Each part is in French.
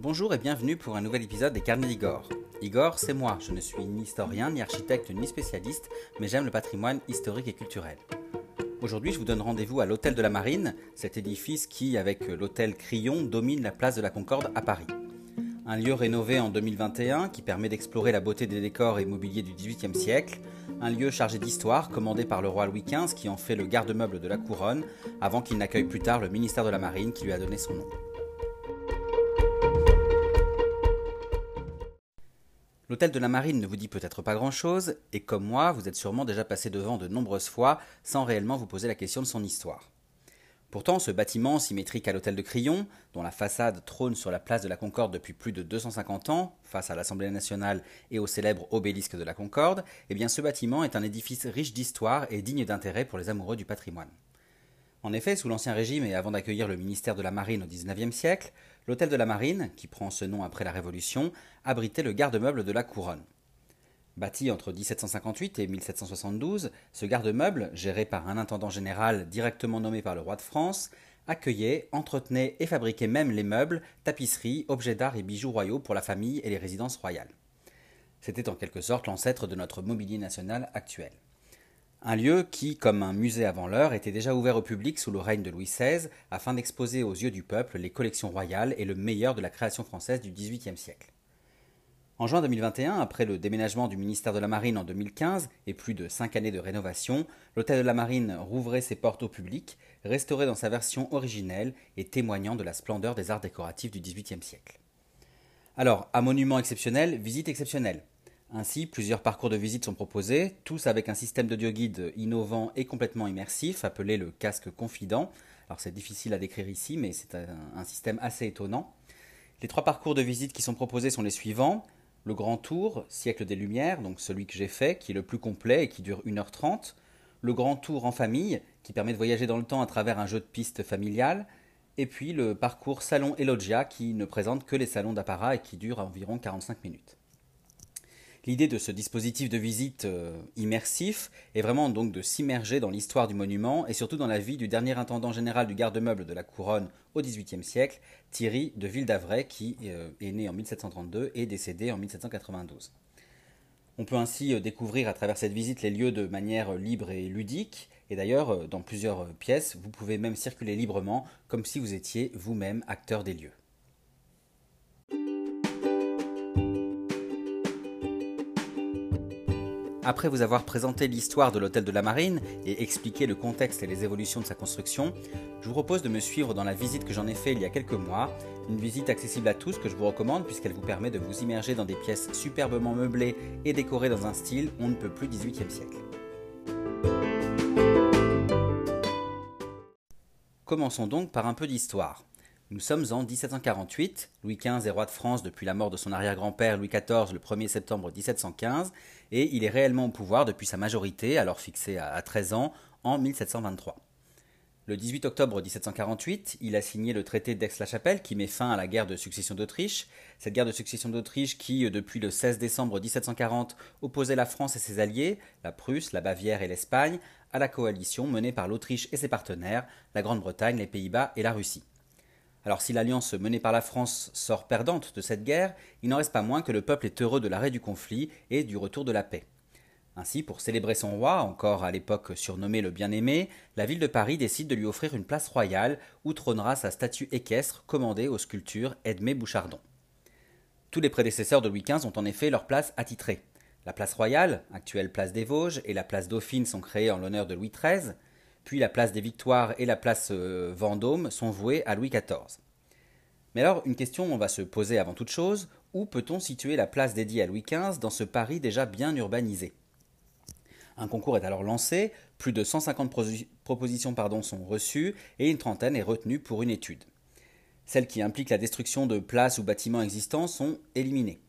Bonjour et bienvenue pour un nouvel épisode des Carnets d'Igor. Igor, c'est moi, je ne suis ni historien, ni architecte, ni spécialiste, mais j'aime le patrimoine historique et culturel. Aujourd'hui, je vous donne rendez-vous à l'Hôtel de la Marine, cet édifice qui, avec l'Hôtel Crillon, domine la place de la Concorde à Paris. Un lieu rénové en 2021 qui permet d'explorer la beauté des décors et mobiliers du XVIIIe siècle, un lieu chargé d'histoire commandé par le roi Louis XV qui en fait le garde-meuble de la couronne avant qu'il n'accueille plus tard le ministère de la Marine qui lui a donné son nom. L'hôtel de la Marine ne vous dit peut-être pas grand-chose, et comme moi, vous êtes sûrement déjà passé devant de nombreuses fois sans réellement vous poser la question de son histoire. Pourtant, ce bâtiment symétrique à l'hôtel de Crillon, dont la façade trône sur la place de la Concorde depuis plus de 250 ans, face à l'Assemblée nationale et au célèbre obélisque de la Concorde, eh bien ce bâtiment est un édifice riche d'histoire et digne d'intérêt pour les amoureux du patrimoine. En effet, sous l'Ancien Régime et avant d'accueillir le ministère de la Marine au XIXe siècle, l'hôtel de la Marine, qui prend ce nom après la Révolution, abritait le garde-meuble de la Couronne. Bâti entre 1758 et 1772, ce garde-meuble, géré par un intendant général directement nommé par le roi de France, accueillait, entretenait et fabriquait même les meubles, tapisseries, objets d'art et bijoux royaux pour la famille et les résidences royales. C'était en quelque sorte l'ancêtre de notre mobilier national actuel. Un lieu qui, comme un musée avant l'heure, était déjà ouvert au public sous le règne de Louis XVI afin d'exposer aux yeux du peuple les collections royales et le meilleur de la création française du XVIIIe siècle. En juin 2021, après le déménagement du ministère de la Marine en 2015 et plus de cinq années de rénovation, l'hôtel de la Marine rouvrait ses portes au public, restauré dans sa version originelle et témoignant de la splendeur des arts décoratifs du XVIIIe siècle. Alors, à monument exceptionnel, visite exceptionnelle. Ainsi, plusieurs parcours de visite sont proposés, tous avec un système d'audioguide innovant et complètement immersif, appelé le casque confident. Alors c'est difficile à décrire ici, mais c'est un, système assez étonnant. Les trois parcours de visite qui sont proposés sont les suivants. Le grand tour, siècle des Lumières, donc celui que j'ai fait, qui est le plus complet et qui dure 1h30. Le grand tour en famille, qui permet de voyager dans le temps à travers un jeu de piste familial. Et puis le parcours salon et loggia, qui ne présente que les salons d'apparat et qui dure environ 45 minutes. L'idée de ce dispositif de visite euh, immersif est vraiment donc de s'immerger dans l'histoire du monument et surtout dans la vie du dernier intendant général du garde-meuble de la couronne au XVIIIe siècle, Thierry de Ville-d'Avray, qui euh, est né en 1732 et décédé en 1792. On peut ainsi euh, découvrir à travers cette visite les lieux de manière libre et ludique, et d'ailleurs, dans plusieurs pièces, vous pouvez même circuler librement, comme si vous étiez vous-même acteur des lieux. Après vous avoir présenté l'histoire de l'hôtel de la Marine et expliqué le contexte et les évolutions de sa construction, je vous propose de me suivre dans la visite que j'en ai fait il y a quelques mois, une visite accessible à tous que je vous recommande puisqu'elle vous permet de vous immerger dans des pièces superbement meublées et décorées dans un style on ne peut plus 18e siècle. Commençons donc par un peu d'histoire. Nous sommes en 1748, Louis XV est roi de France depuis la mort de son arrière-grand-père Louis XIV le 1er septembre 1715, et il est réellement au pouvoir depuis sa majorité, alors fixée à 13 ans, en 1723. Le 18 octobre 1748, il a signé le traité d'Aix-la-Chapelle qui met fin à la guerre de succession d'Autriche. Cette guerre de succession d'Autriche qui, depuis le 16 décembre 1740, opposait la France et ses alliés, la Prusse, la Bavière et l'Espagne, à la coalition menée par l'Autriche et ses partenaires, la Grande-Bretagne, les Pays-Bas et la Russie. Alors si l'alliance menée par la France sort perdante de cette guerre, il n'en reste pas moins que le peuple est heureux de l'arrêt du conflit et du retour de la paix. Ainsi, pour célébrer son roi, encore à l'époque surnommé le Bien-Aimé, la ville de Paris décide de lui offrir une place royale où trônera sa statue équestre commandée aux sculptures Edmé Bouchardon. Tous les prédécesseurs de Louis XV ont en effet leur place attitrée. La place royale, actuelle place des Vosges, et la place Dauphine sont créées en l'honneur de Louis XIII puis la place des Victoires et la place euh, Vendôme sont vouées à Louis XIV. Mais alors, une question va se poser avant toute chose, où peut-on situer la place dédiée à Louis XV dans ce Paris déjà bien urbanisé? Un concours est alors lancé, plus de 150 propositions sont reçues et une trentaine est retenue pour une étude. Celles qui impliquent la destruction de places ou bâtiments existants sont éliminées.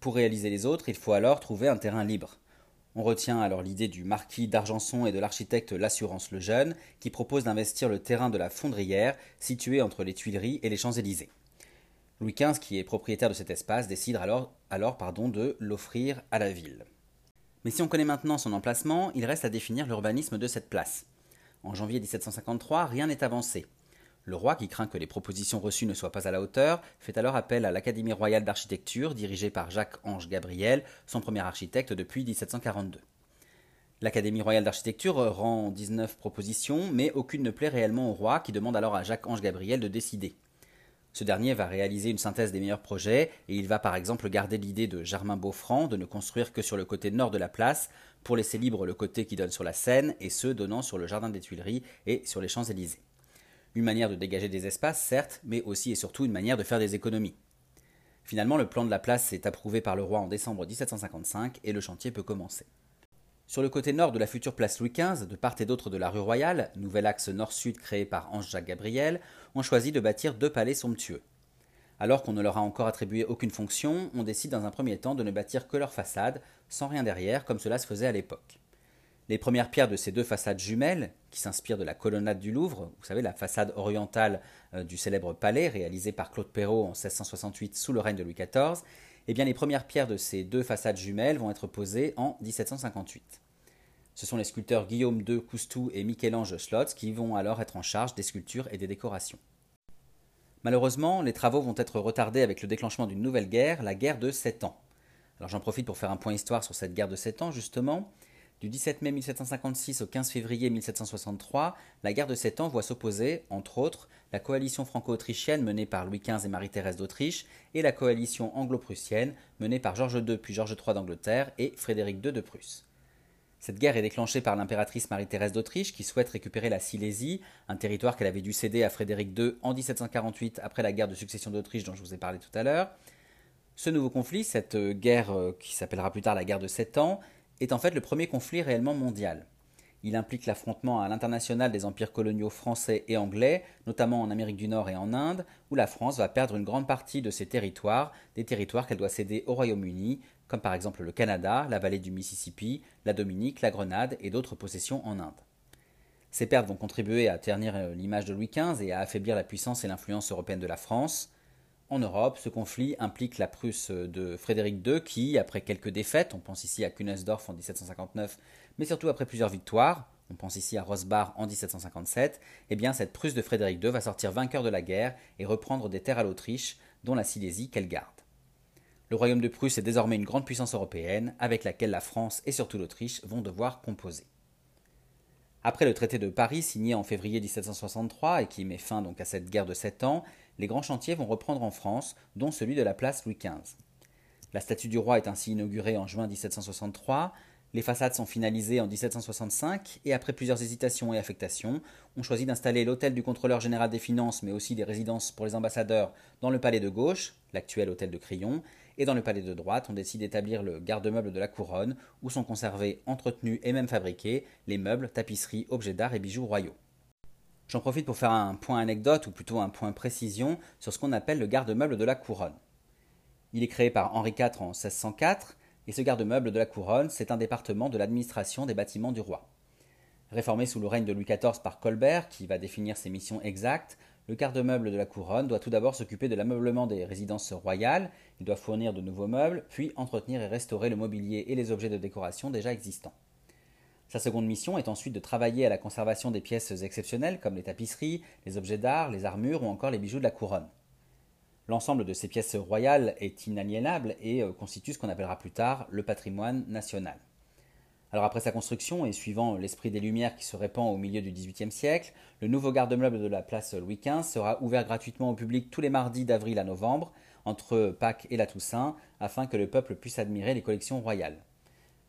Pour réaliser les autres, il faut alors trouver un terrain libre. On retient alors l'idée du marquis d'Argenson et de l'architecte L'Assurance le Jeune, qui propose d'investir le terrain de la Fondrière, situé entre les Tuileries et les Champs-Élysées. Louis XV, qui est propriétaire de cet espace, décide alors, alors pardon, de l'offrir à la ville. Mais si on connaît maintenant son emplacement, il reste à définir l'urbanisme de cette place. En janvier 1753, rien n'est avancé. Le roi, qui craint que les propositions reçues ne soient pas à la hauteur, fait alors appel à l'Académie royale d'architecture, dirigée par Jacques-Ange Gabriel, son premier architecte depuis 1742. L'Académie royale d'architecture rend 19 propositions, mais aucune ne plaît réellement au roi, qui demande alors à Jacques-Ange Gabriel de décider. Ce dernier va réaliser une synthèse des meilleurs projets, et il va par exemple garder l'idée de Germain Beaufranc de ne construire que sur le côté nord de la place, pour laisser libre le côté qui donne sur la Seine, et ceux donnant sur le jardin des Tuileries et sur les Champs-Élysées. Une manière de dégager des espaces, certes, mais aussi et surtout une manière de faire des économies. Finalement, le plan de la place est approuvé par le roi en décembre 1755 et le chantier peut commencer. Sur le côté nord de la future place Louis XV, de part et d'autre de la rue Royale, nouvel axe nord-sud créé par Ange-Jacques Gabriel, on choisit de bâtir deux palais somptueux. Alors qu'on ne leur a encore attribué aucune fonction, on décide dans un premier temps de ne bâtir que leur façade, sans rien derrière, comme cela se faisait à l'époque. Les premières pierres de ces deux façades jumelles, qui s'inspirent de la colonnade du Louvre, vous savez, la façade orientale euh, du célèbre palais réalisé par Claude Perrault en 1668 sous le règne de Louis XIV, eh bien les premières pierres de ces deux façades jumelles vont être posées en 1758. Ce sont les sculpteurs Guillaume II Coustou et Michel-Ange Slotz qui vont alors être en charge des sculptures et des décorations. Malheureusement, les travaux vont être retardés avec le déclenchement d'une nouvelle guerre, la guerre de Sept Ans. Alors j'en profite pour faire un point histoire sur cette guerre de Sept Ans, justement. Du 17 mai 1756 au 15 février 1763, la guerre de Sept Ans voit s'opposer, entre autres, la coalition franco-autrichienne menée par Louis XV et Marie-Thérèse d'Autriche et la coalition anglo-prussienne menée par Georges II puis Georges III d'Angleterre et Frédéric II de Prusse. Cette guerre est déclenchée par l'impératrice Marie-Thérèse d'Autriche qui souhaite récupérer la Silésie, un territoire qu'elle avait dû céder à Frédéric II en 1748 après la guerre de succession d'Autriche dont je vous ai parlé tout à l'heure. Ce nouveau conflit, cette guerre euh, qui s'appellera plus tard la guerre de Sept Ans, est en fait le premier conflit réellement mondial. Il implique l'affrontement à l'international des empires coloniaux français et anglais, notamment en Amérique du Nord et en Inde, où la France va perdre une grande partie de ses territoires, des territoires qu'elle doit céder au Royaume-Uni, comme par exemple le Canada, la vallée du Mississippi, la Dominique, la Grenade et d'autres possessions en Inde. Ces pertes vont contribuer à ternir euh, l'image de Louis XV et à affaiblir la puissance et l'influence européenne de la France. En Europe, ce conflit implique la Prusse de Frédéric II qui, après quelques défaites, on pense ici à Kunersdorf en 1759, mais surtout après plusieurs victoires, on pense ici à Rosbach en 1757, eh bien cette Prusse de Frédéric II va sortir vainqueur de la guerre et reprendre des terres à l'Autriche, dont la Silésie qu'elle garde. Le royaume de Prusse est désormais une grande puissance européenne avec laquelle la France et surtout l'Autriche vont devoir composer. Après le traité de Paris signé en février 1763 et qui met fin donc à cette guerre de sept ans, les grands chantiers vont reprendre en France, dont celui de la place Louis XV. La statue du roi est ainsi inaugurée en juin 1763, les façades sont finalisées en 1765 et après plusieurs hésitations et affectations, on choisit d'installer l'hôtel du contrôleur général des finances mais aussi des résidences pour les ambassadeurs dans le palais de gauche, l'actuel hôtel de Crillon, et dans le palais de droite, on décide d'établir le garde-meuble de la couronne, où sont conservés, entretenus et même fabriqués les meubles, tapisseries, objets d'art et bijoux royaux. J'en profite pour faire un point anecdote, ou plutôt un point précision, sur ce qu'on appelle le garde-meuble de la couronne. Il est créé par Henri IV en 1604, et ce garde-meuble de la couronne, c'est un département de l'administration des bâtiments du roi. Réformé sous le règne de Louis XIV par Colbert, qui va définir ses missions exactes, le garde-meuble de la couronne doit tout d'abord s'occuper de l'ameublement des résidences royales, il doit fournir de nouveaux meubles, puis entretenir et restaurer le mobilier et les objets de décoration déjà existants. Sa seconde mission est ensuite de travailler à la conservation des pièces exceptionnelles comme les tapisseries, les objets d'art, les armures ou encore les bijoux de la couronne. L'ensemble de ces pièces royales est inaliénable et euh, constitue ce qu'on appellera plus tard le patrimoine national. Alors après sa construction et suivant l'esprit des Lumières qui se répand au milieu du XVIIIe siècle, le nouveau garde-meuble de la place Louis XV sera ouvert gratuitement au public tous les mardis d'avril à novembre, entre Pâques et la Toussaint, afin que le peuple puisse admirer les collections royales.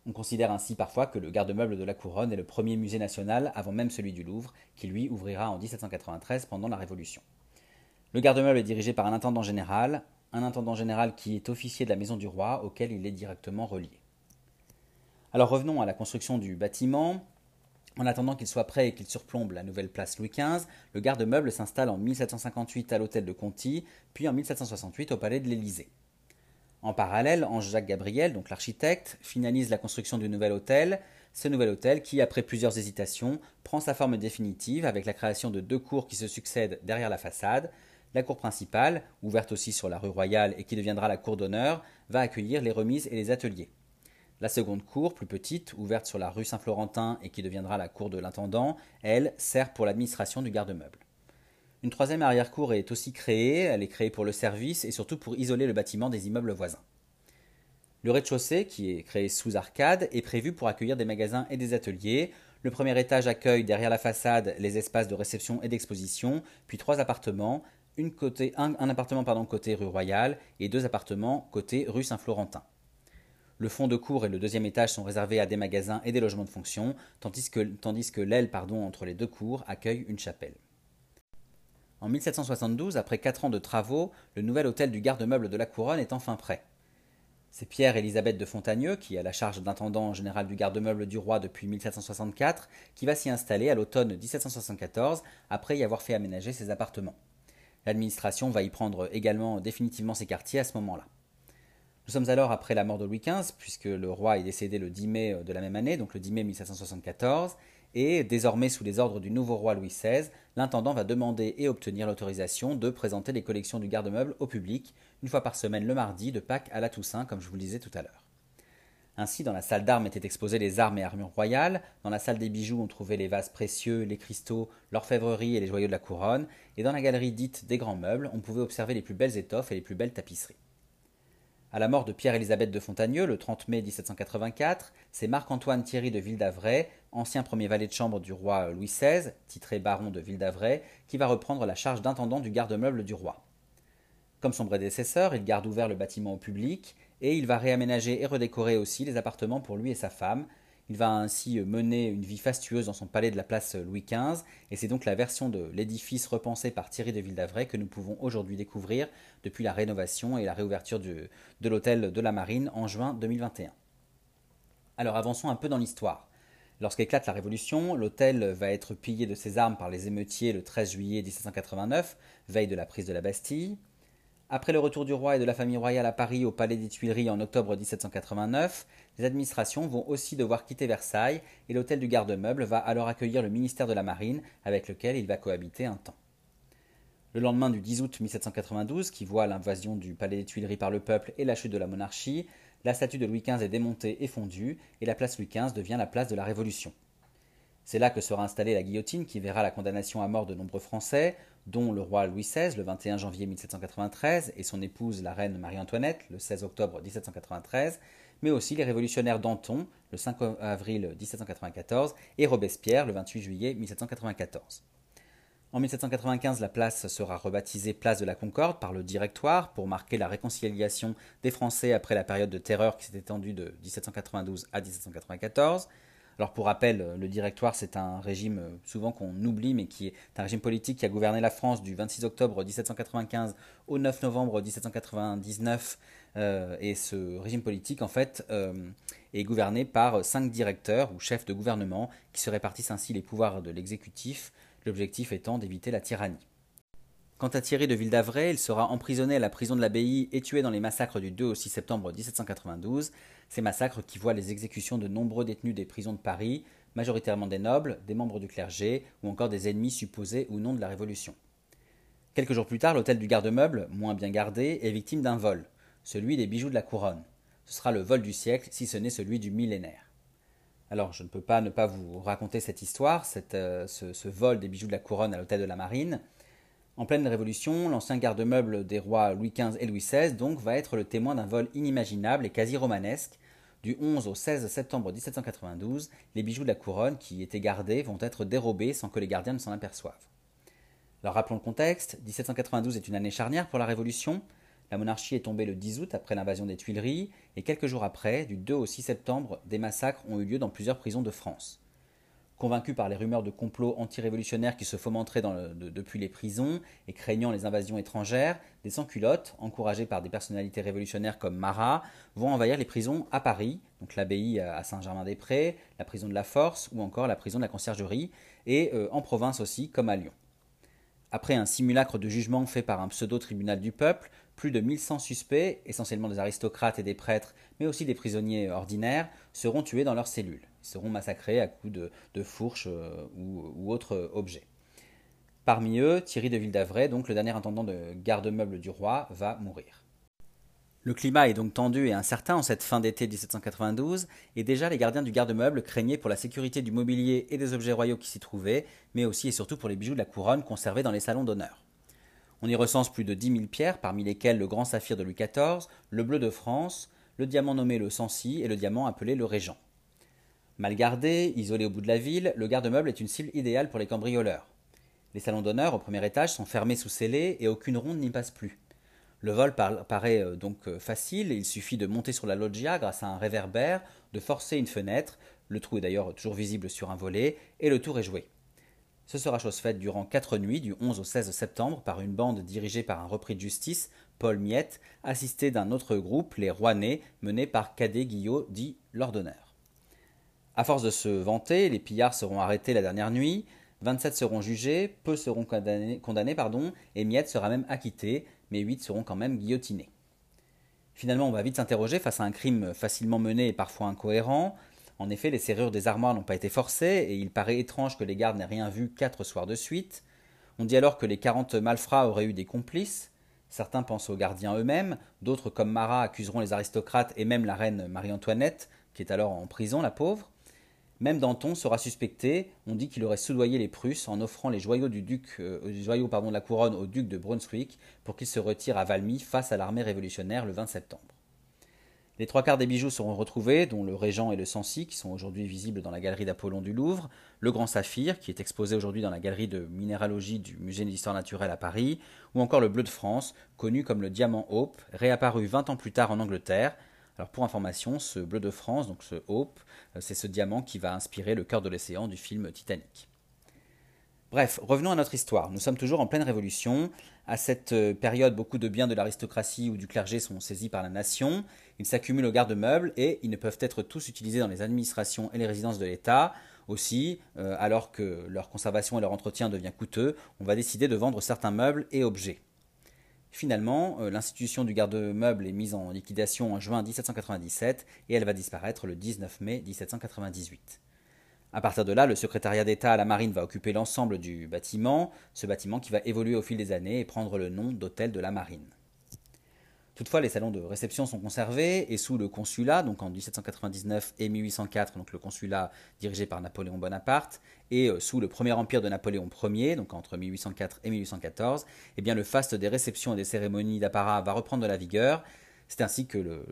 On considère ainsi parfois que le garde-meuble de la Couronne est le premier musée national avant même celui du Louvre, qui lui ouvrira en 1793 pendant la Révolution. Le garde-meuble est dirigé par un intendant général, un intendant général qui est officier de la maison du roi auquel il est directement relié. Alors revenons à la construction du bâtiment. En attendant qu'il soit prêt et qu'il surplombe la nouvelle place Louis XV, le garde-meuble s'installe en 1758 à l'hôtel de Conti, puis en 1768 au palais de l'Élysée. En parallèle, Ange-Jacques Gabriel, donc l'architecte, finalise la construction du nouvel hôtel, ce nouvel hôtel qui, après plusieurs hésitations, prend sa forme définitive avec la création de deux cours qui se succèdent derrière la façade. La cour principale, ouverte aussi sur la rue Royale et qui deviendra la cour d'honneur, va accueillir les remises et les ateliers. La seconde cour, plus petite, ouverte sur la rue Saint-Florentin et qui deviendra la cour de l'intendant, elle, sert pour l'administration du garde-meuble. Une troisième arrière-cour est aussi créée, elle est créée pour le service et surtout pour isoler le bâtiment des immeubles voisins. Le rez-de-chaussée, qui est créé sous arcade, est prévu pour accueillir des magasins et des ateliers. Le premier étage accueille derrière la façade les espaces de réception et d'exposition, puis trois appartements, un, appartement pardon, côté rue Royale et deux appartements côté rue Saint-Florentin. Le fond de cour et le deuxième étage sont réservés à des magasins et des logements de fonction, tandis que, tandis que l'aile entre les deux cours accueille une chapelle. En 1772, après quatre ans de travaux, le nouvel hôtel du garde-meuble de la Couronne est enfin prêt. C'est Pierre-Élisabeth de Fontagneux, qui a la charge d'intendant général du garde-meuble du roi depuis 1764, qui va s'y installer à l'automne 1774, après y avoir fait aménager ses appartements. L'administration va y prendre également définitivement ses quartiers à ce moment-là. Nous sommes alors après la mort de Louis XV, puisque le roi est décédé le 10 mai de la même année, donc le 10 mai 1774, et désormais sous les ordres du nouveau roi Louis XVI, l'intendant va demander et obtenir l'autorisation de présenter les collections du garde-meuble au public, une fois par semaine le mardi, de Pâques à la Toussaint, comme je vous le disais tout à l'heure. Ainsi, dans la salle d'armes étaient exposées les armes et armures royales, dans la salle des bijoux on trouvait les vases précieux, les cristaux, l'orfèvrerie et les joyaux de la couronne, et dans la galerie dite des grands meubles, on pouvait observer les plus belles étoffes et les plus belles tapisseries. À la mort de Pierre-Élisabeth de Fontagneux, le 30 mai 1784, c'est Marc-Antoine Thierry de Ville-d'Avray, ancien premier valet de chambre du roi Louis XVI, titré baron de Ville-d'Avray, qui va reprendre la charge d'intendant du garde-meuble du roi. Comme son prédécesseur, il garde ouvert le bâtiment au public et il va réaménager et redécorer aussi les appartements pour lui et sa femme, il va ainsi mener une vie fastueuse dans son palais de la place Louis XV, et c'est donc la version de l'édifice repensé par Thierry de Ville-d'Avray que nous pouvons aujourd'hui découvrir depuis la rénovation et la réouverture de l'hôtel de la Marine en juin 2021. Alors avançons un peu dans l'histoire. Lorsqu'éclate la Révolution, l'hôtel va être pillé de ses armes par les émeutiers le 13 juillet 1789, veille de la prise de la Bastille. Après le retour du roi et de la famille royale à Paris au Palais des Tuileries en octobre 1789, les administrations vont aussi devoir quitter Versailles et l'hôtel du garde-meuble va alors accueillir le ministère de la Marine avec lequel il va cohabiter un temps. Le lendemain du 10 août 1792, qui voit l'invasion du Palais des Tuileries par le peuple et la chute de la monarchie, la statue de Louis XV est démontée et fondue et la place Louis XV devient la place de la Révolution. C'est là que sera installée la guillotine qui verra la condamnation à mort de nombreux Français, dont le roi Louis XVI le 21 janvier 1793 et son épouse la reine Marie-Antoinette le 16 octobre 1793, mais aussi les révolutionnaires Danton le 5 avril 1794 et Robespierre le 28 juillet 1794. En 1795, la place sera rebaptisée Place de la Concorde par le Directoire pour marquer la réconciliation des Français après la période de terreur qui s'est étendue de 1792 à 1794. Alors pour rappel, le directoire, c'est un régime souvent qu'on oublie, mais qui est un régime politique qui a gouverné la France du 26 octobre 1795 au 9 novembre 1799. Euh, et ce régime politique, en fait, euh, est gouverné par cinq directeurs ou chefs de gouvernement qui se répartissent ainsi les pouvoirs de l'exécutif, l'objectif étant d'éviter la tyrannie. Quant à Thierry de Ville-d'Avray, il sera emprisonné à la prison de l'abbaye et tué dans les massacres du 2 au 6 septembre 1792, ces massacres qui voient les exécutions de nombreux détenus des prisons de Paris, majoritairement des nobles, des membres du clergé ou encore des ennemis supposés ou non de la Révolution. Quelques jours plus tard, l'hôtel du garde-meuble, moins bien gardé, est victime d'un vol, celui des bijoux de la couronne. Ce sera le vol du siècle, si ce n'est celui du millénaire. Alors, je ne peux pas ne pas vous raconter cette histoire, euh, ce vol des bijoux de la couronne à l'hôtel de la Marine. En pleine Révolution, l'ancien garde-meuble des rois Louis XV et Louis XVI donc va être le témoin d'un vol inimaginable et quasi romanesque. Du 11 au 16 septembre 1792, les bijoux de la couronne qui étaient gardés vont être dérobés sans que les gardiens ne s'en aperçoivent. Alors rappelons le contexte, 1792 est une année charnière pour la Révolution. La monarchie est tombée le 10 août après l'invasion des Tuileries, et quelques jours après, du 2 au 6 septembre, des massacres ont eu lieu dans plusieurs prisons de France. Convaincus par les rumeurs de complots anti-révolutionnaires qui se fomenteraient depuis les prisons et craignant les invasions étrangères, des sans-culottes, encouragés par des personnalités révolutionnaires comme Marat, vont envahir les prisons à Paris, donc l'abbaye à Saint-Germain-des-Prés, la prison de la Force ou encore la prison de la Conciergerie, et euh, en province aussi, comme à Lyon. Après un simulacre de jugement fait par un pseudo-tribunal du peuple, plus de 1100 suspects, essentiellement des aristocrates et des prêtres, mais aussi des prisonniers ordinaires, seront tués dans leurs cellules. Ils seront massacrés à coups de, fourches euh, ou, autres objets. Parmi eux, Thierry de Ville-d'Avray, donc le dernier intendant de garde-meuble du roi, va mourir. Le climat est donc tendu et incertain en cette fin d'été 1792, et déjà les gardiens du garde-meuble craignaient pour la sécurité du mobilier et des objets royaux qui s'y trouvaient, mais aussi et surtout pour les bijoux de la couronne conservés dans les salons d'honneur. On y recense plus de 10 000 pierres, parmi lesquelles le grand saphir de Louis XIV, le bleu de France, le diamant nommé le Sancy et le diamant appelé le Régent. Mal gardé, isolé au bout de la ville, le garde-meuble est une cible idéale pour les cambrioleurs. Les salons d'honneur au premier étage sont fermés sous scellés et aucune ronde n'y passe plus. Le vol paraît euh, donc euh, facile, il suffit de monter sur la loggia grâce à un réverbère, de forcer une fenêtre, le trou est d'ailleurs toujours visible sur un volet, et le tour est joué. Ce sera chose faite durant quatre nuits, du 11 au 16 septembre, par une bande dirigée par un repris de justice, Paul Miette, assisté d'un autre groupe, les Rouennais, mené par Cadet Guillot, dit l'ordonneur. À force de se vanter, les pillards seront arrêtés la dernière nuit, 27 seront jugés, peu seront condamnés, condamnés pardon, et Miette sera même acquitté, mais 8 seront quand même guillotinés. Finalement, on va vite s'interroger face à un crime facilement mené et parfois incohérent. En effet, les serrures des armoires n'ont pas été forcées, et il paraît étrange que les gardes n'aient rien vu quatre soirs de suite. On dit alors que les quarante malfrats auraient eu des complices. Certains pensent aux gardiens eux-mêmes, d'autres, comme Marat, accuseront les aristocrates et même la reine Marie-Antoinette, qui est alors en prison, la pauvre. Même Danton sera suspecté. On dit qu'il aurait soudoyé les Prusses en offrant les joyaux, du duc, euh, pardon, de la couronne au duc de Brunswick pour qu'il se retire à Valmy face à l'armée révolutionnaire le 20 septembre. Les trois quarts des bijoux seront retrouvés, dont le Régent et le Sancy, qui sont aujourd'hui visibles dans la galerie d'Apollon du Louvre, le Grand Saphir, qui est exposé aujourd'hui dans la galerie de minéralogie du Musée d'histoire naturelle à Paris, ou encore le Bleu de France, connu comme le diamant Hope, réapparu 20 ans plus tard en Angleterre. Alors pour information, ce Bleu de France, donc ce Hope, euh, c'est ce diamant qui va inspirer le cœur de l'océan du film Titanic. Bref, revenons à notre histoire. Nous sommes toujours en pleine révolution. À cette euh, période, beaucoup de biens de l'aristocratie ou du clergé sont saisis par la nation. Ils s'accumulent au garde-meubles et ils ne peuvent être tous utilisés dans les administrations et les résidences de l'État. Aussi, euh, alors que leur conservation et leur entretien devient coûteux, on va décider de vendre certains meubles et objets. Finalement, euh, l'institution du garde-meuble est mise en liquidation en juin 1797 et elle va disparaître le 19 mai 1798. À partir de là, le secrétariat d'État à la marine va occuper l'ensemble du bâtiment, ce bâtiment qui va évoluer au fil des années et prendre le nom d'hôtel de la marine. Toutefois, les salons de réception sont conservés et sous le consulat, donc en 1799 et 1804, donc le consulat dirigé par Napoléon Bonaparte, et euh, sous le premier empire de Napoléon Ier, donc entre 1804 et 1814, eh bien le faste des réceptions et des cérémonies d'apparat va reprendre de la vigueur c'est ainsi que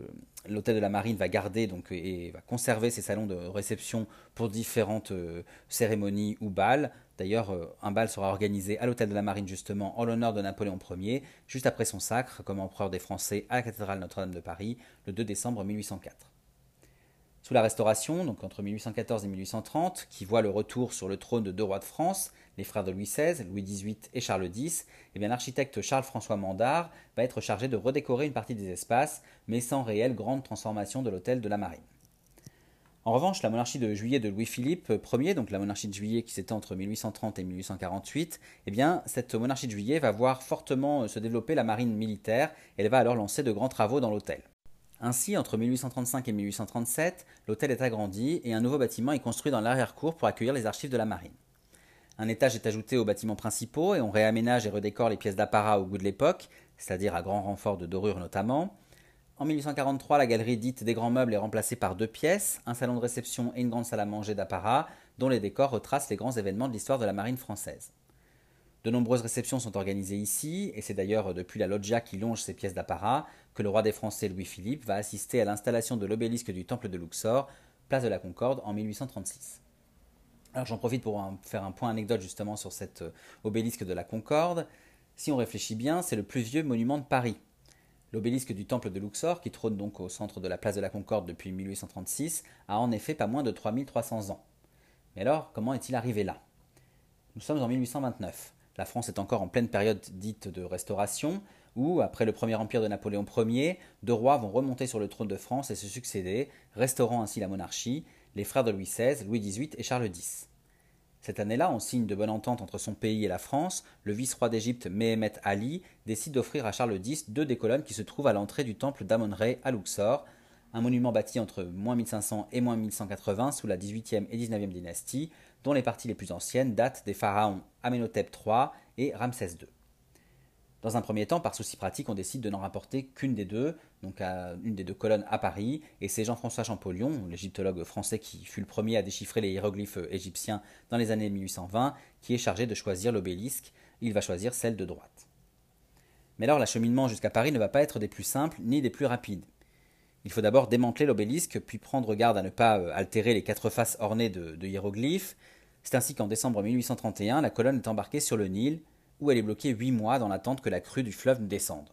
l'hôtel de la Marine va garder et va conserver ses salons de réception pour différentes euh, cérémonies ou bals. D'ailleurs, euh, un bal sera organisé à l'hôtel de la Marine justement en l'honneur de Napoléon Ier, juste après son sacre comme empereur des Français à la cathédrale Notre-Dame de Paris le 2 décembre 1804. Sous la Restauration, donc entre 1814 et 1830, qui voit le retour sur le trône de deux rois de France, les frères de Louis XVI, Louis XVIII et Charles X, eh l'architecte Charles-François Mandard va être chargé de redécorer une partie des espaces, mais sans réelle grande transformation de l'hôtel de la Marine. En revanche, la monarchie de juillet de Louis-Philippe Ier, donc la monarchie de juillet qui s'étend entre 1830 et 1848, eh bien, cette monarchie de juillet va voir fortement se développer la marine militaire elle va alors lancer de grands travaux dans l'hôtel. Ainsi, entre 1835 et 1837, l'hôtel est agrandi et un nouveau bâtiment est construit dans l'arrière-cour pour accueillir les archives de la marine. Un étage est ajouté aux bâtiments principaux et on réaménage et redécore les pièces d'apparat au goût de l'époque, c'est-à-dire à grand renfort de dorure notamment. En 1843, la galerie dite des grands meubles est remplacée par deux pièces, un salon de réception et une grande salle à manger d'apparat, dont les décors retracent les grands événements de l'histoire de la marine française. De nombreuses réceptions sont organisées ici, et c'est d'ailleurs depuis la loggia qui longe ces pièces d'apparat que le roi des Français Louis-Philippe va assister à l'installation de l'obélisque du temple de Luxor, place de la Concorde, en 1836. Alors j'en profite pour faire un point anecdote justement sur cet euh, obélisque de la Concorde. Si on réfléchit bien, c'est le plus vieux monument de Paris. L'obélisque du temple de Luxor, qui trône donc au centre de la place de la Concorde depuis 1836, a en effet pas moins de 3300 ans. Mais alors, comment est-il arrivé là? Nous sommes en 1829. La France est encore en pleine période dite de restauration, où, après le premier empire de Napoléon Ier, deux rois vont remonter sur le trône de France et se succéder, restaurant ainsi la monarchie, les frères de Louis XVI, Louis XVIII et Charles X. Cette année-là, en signe de bonne entente entre son pays et la France, le vice-roi d'Égypte Mehemet Ali décide d'offrir à Charles X deux des colonnes qui se trouvent à l'entrée du temple d'Amon-Ré à Luxor, un monument bâti entre 1500 et 1180 sous la 18e et 19e dynastie, dont les parties les plus anciennes datent des pharaons Amenhotep III et Ramsès II. Dans un premier temps, par souci pratique, on décide de n'en rapporter qu'une des deux, donc une des deux colonnes à Paris, et c'est Jean-François Champollion, l'égyptologue français qui fut le premier à déchiffrer les hiéroglyphes égyptiens dans les années 1820, qui est chargé de choisir l'obélisque. Il va choisir celle de droite. Mais alors l'acheminement jusqu'à Paris ne va pas être des plus simples ni des plus rapides. Il faut d'abord démanteler l'obélisque, puis prendre garde à ne pas euh, altérer les quatre faces ornées de hiéroglyphes. C'est ainsi qu'en décembre 1831, la colonne est embarquée sur le Nil, où elle est bloquée huit mois dans l'attente que la crue du fleuve ne descende.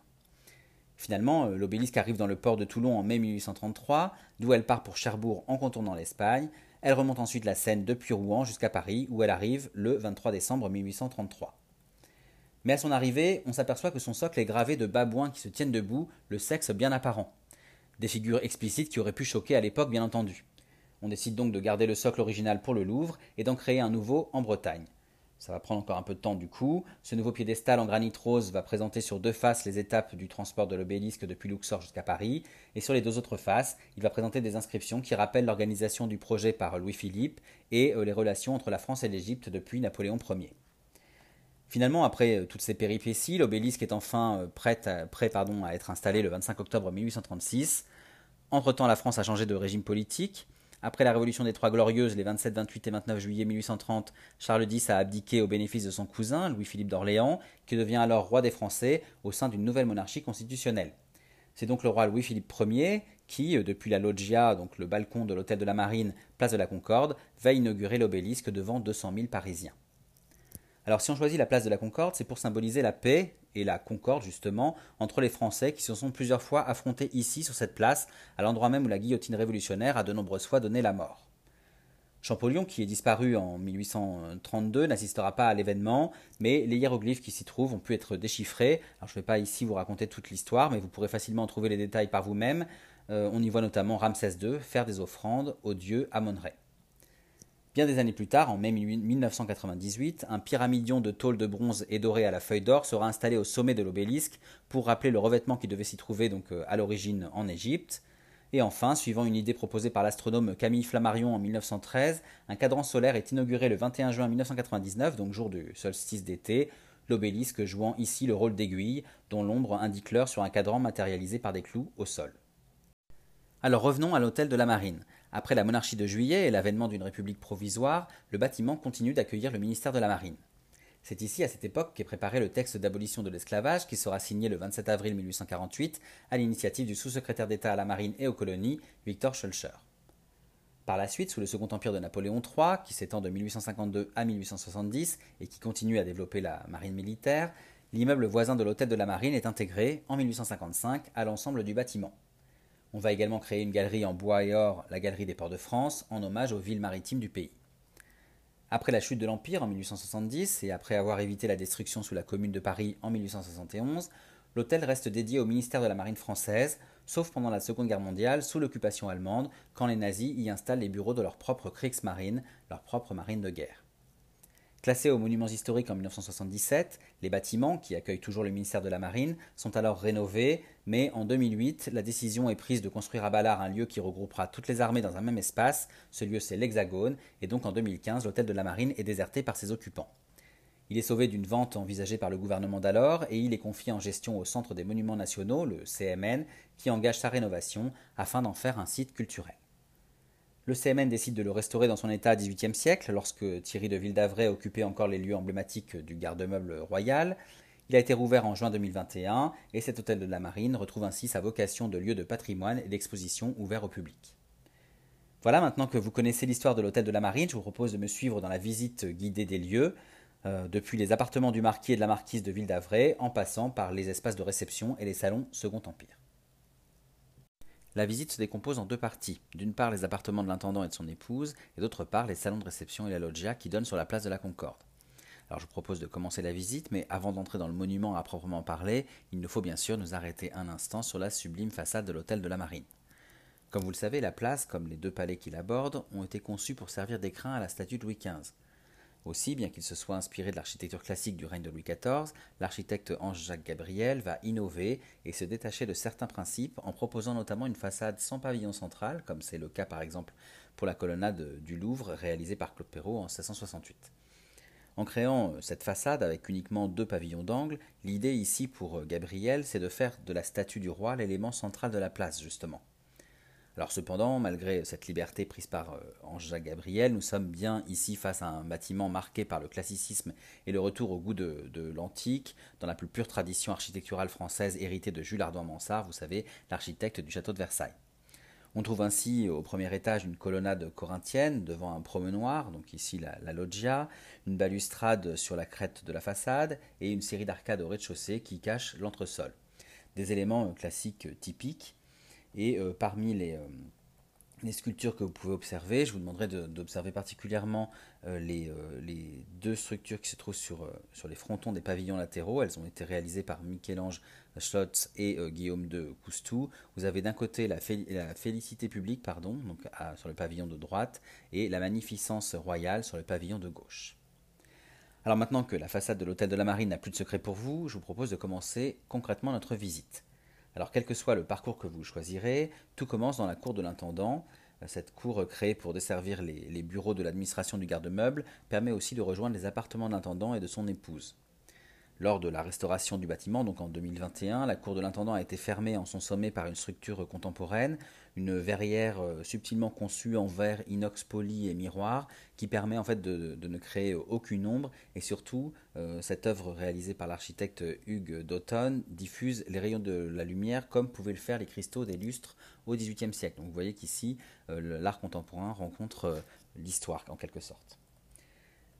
Finalement, euh, l'obélisque arrive dans le port de Toulon en mai 1833, d'où elle part pour Cherbourg en contournant l'Espagne. Elle remonte ensuite la Seine depuis Rouen jusqu'à Paris, où elle arrive le 23 décembre 1833. Mais à son arrivée, on s'aperçoit que son socle est gravé de babouins qui se tiennent debout, le sexe bien apparent. Des figures explicites qui auraient pu choquer à l'époque, bien entendu. On décide donc de garder le socle original pour le Louvre et d'en créer un nouveau en Bretagne. Ça va prendre encore un peu de temps du coup. Ce nouveau piédestal en granit rose va présenter sur deux faces les étapes du transport de l'obélisque depuis Luxor jusqu'à Paris. Et sur les deux autres faces, il va présenter des inscriptions qui rappellent l'organisation du projet par Louis-Philippe et euh, les relations entre la France et l'Égypte depuis Napoléon Ier. Finalement, après euh, toutes ces péripéties, l'obélisque est enfin euh, prêt, à, être installé le 25 octobre 1836. Entre-temps, la France a changé de régime politique. Après la Révolution des Trois Glorieuses, les 27, 28 et 29 juillet 1830, Charles X a abdiqué au bénéfice de son cousin, Louis-Philippe d'Orléans, qui devient alors roi des Français au sein d'une nouvelle monarchie constitutionnelle. C'est donc le roi Louis-Philippe Ier qui, euh, depuis la loggia, donc le balcon de l'hôtel de la Marine, place de la Concorde, va inaugurer l'obélisque devant 200 000 Parisiens. Alors si on choisit la place de la Concorde, c'est pour symboliser la paix et la concorde justement entre les Français qui se sont plusieurs fois affrontés ici sur cette place, à l'endroit même où la guillotine révolutionnaire a de nombreuses fois donné la mort. Champollion, qui est disparu en 1832, n'assistera pas à l'événement, mais les hiéroglyphes qui s'y trouvent ont pu être déchiffrés. Je ne vais pas ici vous raconter toute l'histoire, mais vous pourrez facilement trouver les détails par vous-même. Euh, on y voit notamment Ramsès II faire des offrandes au dieu Amon-Ré. Bien des années plus tard, en mai 1998, un pyramidion de tôle de bronze et doré à la feuille d'or sera installé au sommet de l'obélisque pour rappeler le revêtement qui devait s'y trouver donc euh, à l'origine en Égypte. Et enfin, suivant une idée proposée par l'astronome Camille Flammarion en 1913, un cadran solaire est inauguré le 21 juin 1999, donc jour du solstice d'été, l'obélisque jouant ici le rôle d'aiguille, dont l'ombre indique l'heure sur un cadran matérialisé par des clous au sol. Alors revenons à l'hôtel de la Marine. Après la monarchie de juillet et l'avènement d'une république provisoire, le bâtiment continue d'accueillir le ministère de la Marine. C'est ici, à cette époque, qu'est préparé le texte d'abolition de l'esclavage qui sera signé le 27 avril 1848 à l'initiative du sous-secrétaire d'État à la Marine et aux colonies, Victor Schulcher. Par la suite, sous le Second Empire de Napoléon III, qui s'étend de 1852 à 1870 et qui continue à développer la marine militaire, l'immeuble voisin de l'hôtel de la Marine est intégré, en 1855, à l'ensemble du bâtiment. On va également créer une galerie en bois et or, la Galerie des Ports de France, en hommage aux villes maritimes du pays. Après la chute de l'Empire en 1870 et après avoir évité la destruction sous la Commune de Paris en 1871, l'hôtel reste dédié au ministère de la Marine française, sauf pendant la Seconde Guerre mondiale sous l'occupation allemande, quand les nazis y installent les bureaux de leur propre Kriegsmarine, leur propre marine de guerre. Classés aux monuments historiques en 1977, les bâtiments, qui accueillent toujours le ministère de la Marine, sont alors rénovés, mais en 2008, la décision est prise de construire à Ballard un lieu qui regroupera toutes les armées dans un même espace. Ce lieu, c'est l'Hexagone, et donc en 2015, l'hôtel de la Marine est déserté par ses occupants. Il est sauvé d'une vente envisagée par le gouvernement d'alors et il est confié en gestion au Centre des Monuments Nationaux, le CMN, qui engage sa rénovation afin d'en faire un site culturel. Le CMN décide de le restaurer dans son état XVIIIe siècle, lorsque Thierry de Ville-d'Avray occupait encore les lieux emblématiques du garde-meuble royal. Il a été rouvert en juin 2021 et cet hôtel de la Marine retrouve ainsi sa vocation de lieu de patrimoine et d'exposition ouvert au public. Voilà, maintenant que vous connaissez l'histoire de l'hôtel de la Marine, je vous propose de me suivre dans la visite guidée des lieux, euh, depuis les appartements du marquis et de la marquise de Ville d'Avray, en passant par les espaces de réception et les salons Second Empire. La visite se décompose en deux parties. D'une part, les appartements de l'intendant et de son épouse, et d'autre part, les salons de réception et la loggia qui donnent sur la place de la Concorde. Alors je vous propose de commencer la visite, mais avant d'entrer dans le monument à proprement parler, il nous faut bien sûr nous arrêter un instant sur la sublime façade de l'hôtel de la Marine. Comme vous le savez, la place, comme les deux palais qui l'abordent, ont été conçus pour servir d'écrin à la statue de Louis XV. Aussi, bien qu'il se soit inspiré de l'architecture classique du règne de Louis XIV, l'architecte Ange-Jacques Gabriel va innover et se détacher de certains principes en proposant notamment une façade sans pavillon central, comme c'est le cas par exemple pour la colonnade du Louvre réalisée par Claude Perrault en 1668. En créant cette façade avec uniquement deux pavillons d'angle, l'idée ici pour Gabriel, c'est de faire de la statue du roi l'élément central de la place, justement. Alors cependant, malgré cette liberté prise par Ange-Jacques Gabriel, nous sommes bien ici face à un bâtiment marqué par le classicisme et le retour au goût de, l'antique, dans la plus pure tradition architecturale française héritée de Jules Ardoin-Mansart, vous savez, l'architecte du château de Versailles. On trouve ainsi au premier étage une colonnade corinthienne devant un promenoir, donc ici la, loggia, une balustrade sur la crête de la façade et une série d'arcades au rez-de-chaussée qui cachent l'entresol. Des éléments classiques typiques et euh, parmi les, euh, les, sculptures que vous pouvez observer, je vous demanderai d'observer particulièrement euh, les, deux structures qui se trouvent sur, les frontons des pavillons latéraux. Elles ont été réalisées par Michel-Ange Schlotz et Guillaume de Coustou. Vous avez d'un côté la, la, félicité publique pardon, donc sur le pavillon de droite et la magnificence royale sur le pavillon de gauche. Alors maintenant que la façade de l'hôtel de la Marine n'a plus de secret pour vous, je vous propose de commencer concrètement notre visite. Alors quel que soit le parcours que vous choisirez, tout commence dans la cour de l'intendant. Cette cour créée pour desservir les, bureaux de l'administration du garde-meuble permet aussi de rejoindre les appartements de l'intendant et de son épouse. Lors de la restauration du bâtiment, donc en 2021, la cour de l'intendant a été fermée en son sommet par une structure contemporaine, une verrière euh, subtilement conçue en verre inox poli et miroir qui permet en fait de, ne créer aucune ombre et surtout euh, cette œuvre réalisée par l'architecte Hugues Dauton diffuse les rayons de la lumière comme pouvaient le faire les cristaux des lustres au XVIIIe siècle. Donc vous voyez qu'ici euh, l'art contemporain rencontre l'histoire en quelque sorte.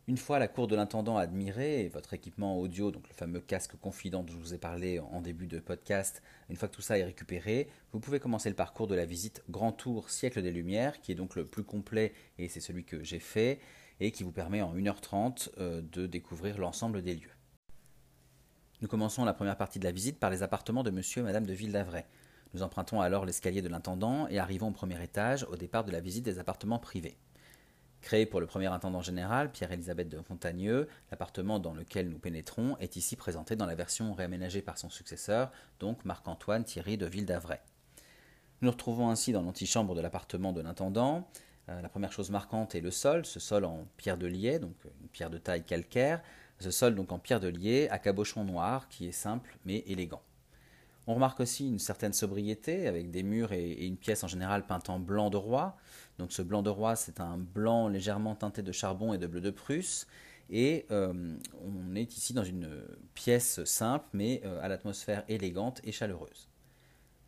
Une fois la cour de l'intendant admirée et votre équipement audio, donc le fameux casque confident dont je vous ai parlé en début de podcast, une fois que tout ça est récupéré, vous pouvez commencer le parcours de la visite Grand Tour Siècle des Lumières, qui est donc le plus complet et c'est celui que j'ai fait, et qui vous permet en 1h30 euh, de découvrir l'ensemble des lieux. Nous commençons la première partie de la visite par les appartements de monsieur et madame de Ville-d'Avray. Nous empruntons alors l'escalier de l'intendant et arrivons au premier étage au départ de la visite des appartements privés. Créé pour le premier intendant général, Pierre-Élisabeth de Fontagneux, l'appartement dans lequel nous pénétrons est ici présenté dans la version réaménagée par son successeur, donc Marc-Antoine Thierry de Ville d'Avray. Nous nous retrouvons ainsi dans l'antichambre de l'appartement de l'intendant. Euh, la première chose marquante est le sol, ce sol en pierre de liais, donc une pierre de taille calcaire, ce sol donc en pierre de liais à cabochon noir qui est simple mais élégant. On remarque aussi une certaine sobriété avec des murs et, une pièce en général peinte en blanc de roi. Donc ce blanc de roi, c'est un blanc légèrement teinté de charbon et de bleu de Prusse. Et euh, on est ici dans une pièce simple, mais euh, à l'atmosphère élégante et chaleureuse.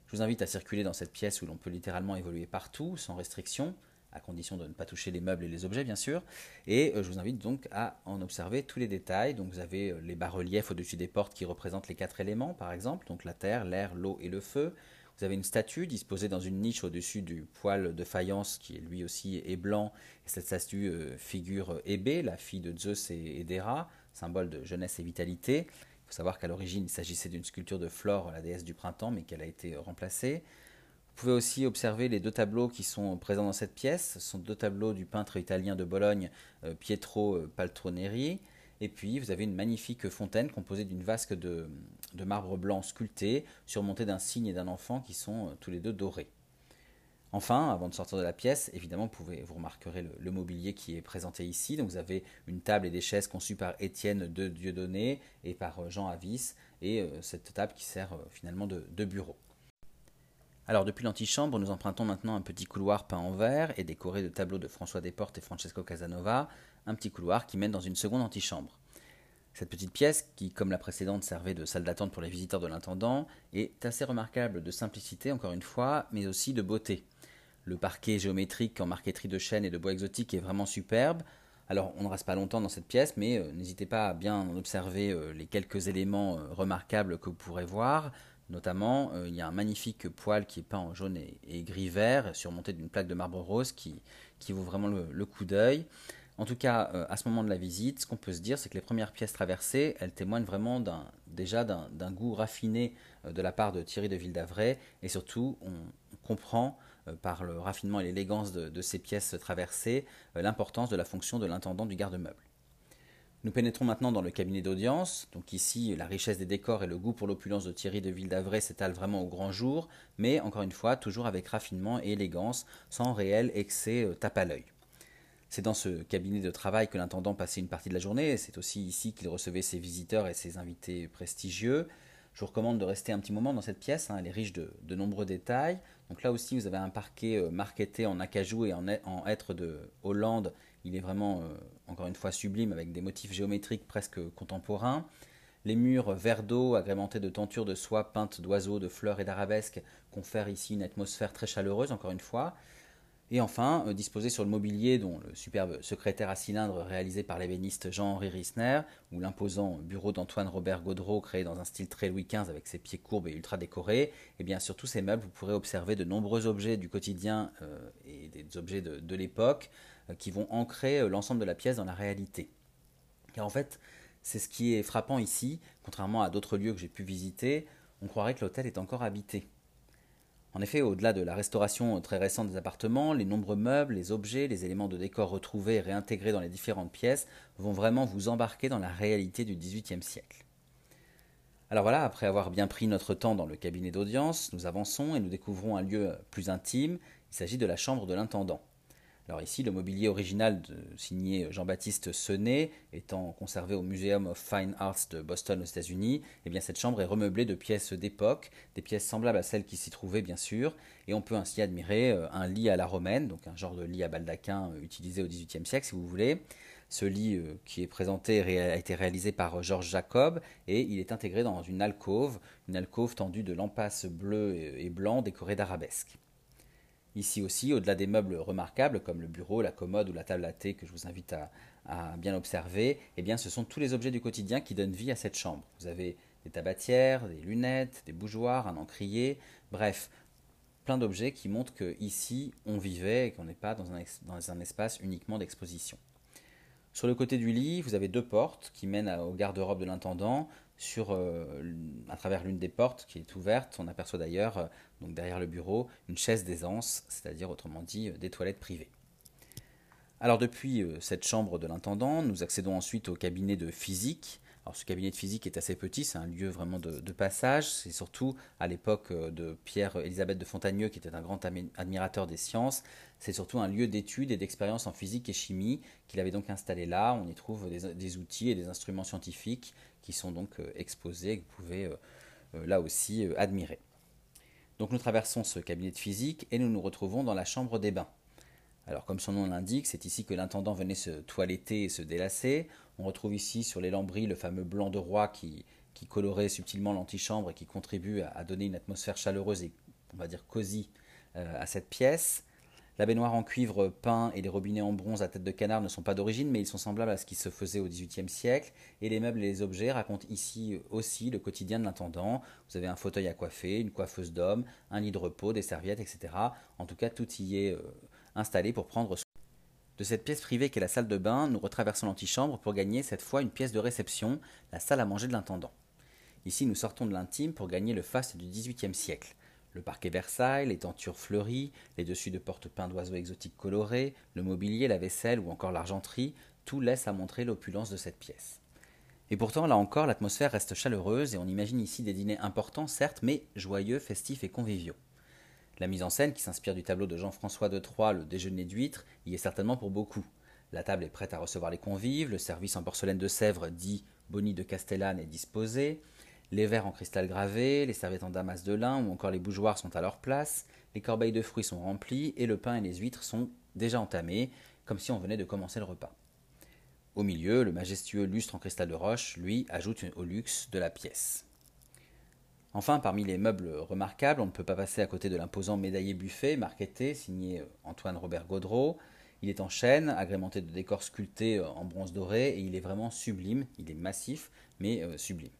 Je vous invite à circuler dans cette pièce où l'on peut littéralement évoluer partout, sans restriction à condition de ne pas toucher les meubles et les objets bien sûr. Et euh, je vous invite donc à en observer tous les détails. Donc vous avez euh, les bas-reliefs au-dessus des portes qui représentent les quatre éléments par exemple, donc la terre, l'air, l'eau et le feu. Vous avez une statue disposée dans une niche au-dessus du poêle de faïence qui lui aussi est blanc. Et cette statue euh, figure Hébé, la fille de Zeus et d'Héra, symbole de jeunesse et vitalité. Il faut savoir qu'à l'origine il s'agissait d'une sculpture de Flore, la déesse du printemps, mais qu'elle a été remplacée. Vous pouvez aussi observer les deux tableaux qui sont présents dans cette pièce. Ce sont deux tableaux du peintre italien de Bologne, euh, Pietro euh, Paltroneri. Et puis, vous avez une magnifique fontaine composée d'une vasque de, marbre blanc sculpté, surmontée d'un cygne et d'un enfant qui sont euh, tous les deux dorés. Enfin, avant de sortir de la pièce, évidemment, vous, pouvez, vous remarquerez le, mobilier qui est présenté ici. Donc, vous avez une table et des chaises conçues par Étienne de Dieudonné et par Jean Avis, et cette table qui sert finalement de bureau. Alors depuis l'antichambre, nous empruntons maintenant un petit couloir peint en vert et décoré de tableaux de François Desportes et Francesco Casanova, un petit couloir qui mène dans une seconde antichambre. Cette petite pièce, qui comme la précédente servait de salle d'attente pour les visiteurs de l'intendant, est assez remarquable de simplicité encore une fois, mais aussi de beauté. Le parquet géométrique en marqueterie de chêne et de bois exotique est vraiment superbe. Alors on ne reste pas longtemps dans cette pièce, mais euh, n'hésitez pas à bien observer euh, les quelques éléments euh, remarquables que vous pourrez voir. Notamment, euh, il y a un magnifique poêle qui est peint en jaune et, gris-vert, surmonté d'une plaque de marbre rose qui, vaut vraiment le, coup d'œil. En tout cas, euh, à ce moment de la visite, ce qu'on peut se dire, c'est que les premières pièces traversées, elles témoignent vraiment déjà d'un goût raffiné euh, de la part de Thierry de Ville-d'Avray, et surtout, on, comprend par le raffinement et l'élégance de, ces pièces traversées l'importance de la fonction de l'intendant du garde-meuble. Nous pénétrons maintenant dans le cabinet d'audience. Donc ici, la richesse des décors et le goût pour l'opulence de Thierry de Ville d'Avray s'étalent vraiment au grand jour, mais encore une fois, toujours avec raffinement et élégance, sans réel excès euh, tape à l'œil. C'est dans ce cabinet de travail que l'intendant passait une partie de la journée, c'est aussi ici qu'il recevait ses visiteurs et ses invités prestigieux. Je vous recommande de rester un petit moment dans cette pièce, hein, elle est riche de, nombreux détails. Donc là aussi, vous avez un parquet euh, marqueté en acajou et en, en hêtre de Hollande. Il est vraiment, euh, encore une fois, sublime avec des motifs géométriques presque contemporains. Les murs verts d'eau agrémentés de tentures de soie peintes d'oiseaux, de fleurs et d'arabesques confèrent ici une atmosphère très chaleureuse, encore une fois. Et enfin, euh, disposé sur le mobilier, dont le superbe secrétaire à cylindre réalisé par l'ébéniste Jean-Henri Rissner, ou l'imposant bureau d'Antoine Robert Gaudreau créé dans un style très Louis XV avec ses pieds courbes et ultra décorés, et eh bien sur tous ces meubles, vous pourrez observer de nombreux objets du quotidien euh, et des objets de, l'époque qui vont ancrer l'ensemble de la pièce dans la réalité. Car en fait, c'est ce qui est frappant ici, contrairement à d'autres lieux que j'ai pu visiter, on croirait que l'hôtel est encore habité. En effet, au-delà de la restauration très récente des appartements, les nombreux meubles, les objets, les éléments de décor retrouvés et réintégrés dans les différentes pièces vont vraiment vous embarquer dans la réalité du XVIIIe siècle. Alors voilà, après avoir bien pris notre temps dans le cabinet d'audience, nous avançons et nous découvrons un lieu plus intime. Il s'agit de la chambre de l'intendant. Alors ici, le mobilier original signé Jean-Baptiste Senet étant conservé au Museum of Fine Arts de Boston aux États-Unis, eh bien cette chambre est remeublée de pièces d'époque, des pièces semblables à celles qui s'y trouvaient bien sûr, et on peut ainsi admirer euh, un lit à la romaine, donc un genre de lit à baldaquin euh, utilisé au XVIIIe siècle si vous voulez. Ce lit euh, qui est présenté a été réalisé par Georges Jacob et il est intégré dans une alcôve, une alcôve tendue de lampasses bleues et blancs décorées d'arabesques. Ici aussi, au-delà des meubles remarquables comme le bureau, la commode ou la table à thé que je vous invite à, bien observer, eh bien, ce sont tous les objets du quotidien qui donnent vie à cette chambre. Vous avez des tabatières, des lunettes, des bougeoirs, un encrier, bref, plein d'objets qui montrent qu'ici on vivait et qu'on n'est pas dans un espace uniquement d'exposition. Sur le côté du lit, vous avez deux portes qui mènent au garde-robe de l'intendant. Euh, à travers l'une des portes qui est ouverte, on aperçoit d'ailleurs, euh, donc derrière le bureau, une chaise d'aisance, c'est-à-dire autrement dit euh, des toilettes privées. Alors depuis cette chambre de l'intendant, nous accédons ensuite au cabinet de physique, alors ce cabinet de physique est assez petit, c'est un lieu vraiment de, passage. C'est surtout à l'époque de Pierre-Élisabeth de Fontagneux, qui était un grand admirateur des sciences, c'est surtout un lieu d'études et d'expérience en physique et chimie qu'il avait donc installé là. On y trouve des, outils et des instruments scientifiques qui sont donc euh, exposés et que vous pouvez euh, là aussi admirer. Donc nous traversons ce cabinet de physique et nous nous retrouvons dans la chambre des bains. Alors comme son nom l'indique, c'est ici que l'intendant venait se toiletter et se délasser. On retrouve ici sur les lambris le fameux blanc de roi qui, colorait subtilement l'antichambre et qui contribue à, donner une atmosphère chaleureuse et on va dire cosy euh, à cette pièce. La baignoire en cuivre peint et les robinets en bronze à tête de canard ne sont pas d'origine, mais ils sont semblables à ce qui se faisait au XVIIIe siècle. Et les meubles et les objets racontent ici aussi le quotidien de l'intendant. Vous avez un fauteuil à coiffer, une coiffeuse d'homme, un lit de repos, des serviettes, etc. En tout cas, tout y est euh, installé pour prendre soin. De cette pièce privée qu'est la salle de bain, nous retraversons l'antichambre pour gagner cette fois une pièce de réception, la salle à manger de l'intendant. Ici, nous sortons de l'intime pour gagner le faste du XVIIIe siècle. Le parquet Versailles, les tentures fleuries, les dessus de porte peints d'oiseaux exotiques colorés, le mobilier, la vaisselle ou encore l'argenterie, tout laisse à montrer l'opulence de cette pièce. Et pourtant, là encore, l'atmosphère reste chaleureuse et on imagine ici des dîners importants, certes, mais joyeux, festifs et conviviaux. La mise en scène, qui s'inspire du tableau de Jean-François de Troyes, Le déjeuner d'huîtres, y est certainement pour beaucoup. La table est prête à recevoir les convives, le service en porcelaine de Sèvres dit Boni de Castellane est disposé, les verres en cristal gravé, les serviettes en damas de lin ou encore les bougeoirs sont à leur place, les corbeilles de fruits sont remplies et le pain et les huîtres sont déjà entamés, comme si on venait de commencer le repas. Au milieu, le majestueux lustre en cristal de roche, lui, ajoute au luxe de la pièce. Enfin, parmi les meubles remarquables, on ne peut pas passer à côté de l'imposant médaillé buffet marqueté signé euh, Antoine Robert Gaudreau. Il est en chêne, agrémenté de décors sculptés euh, en bronze doré, et il est vraiment sublime. Il est massif, mais euh, sublime.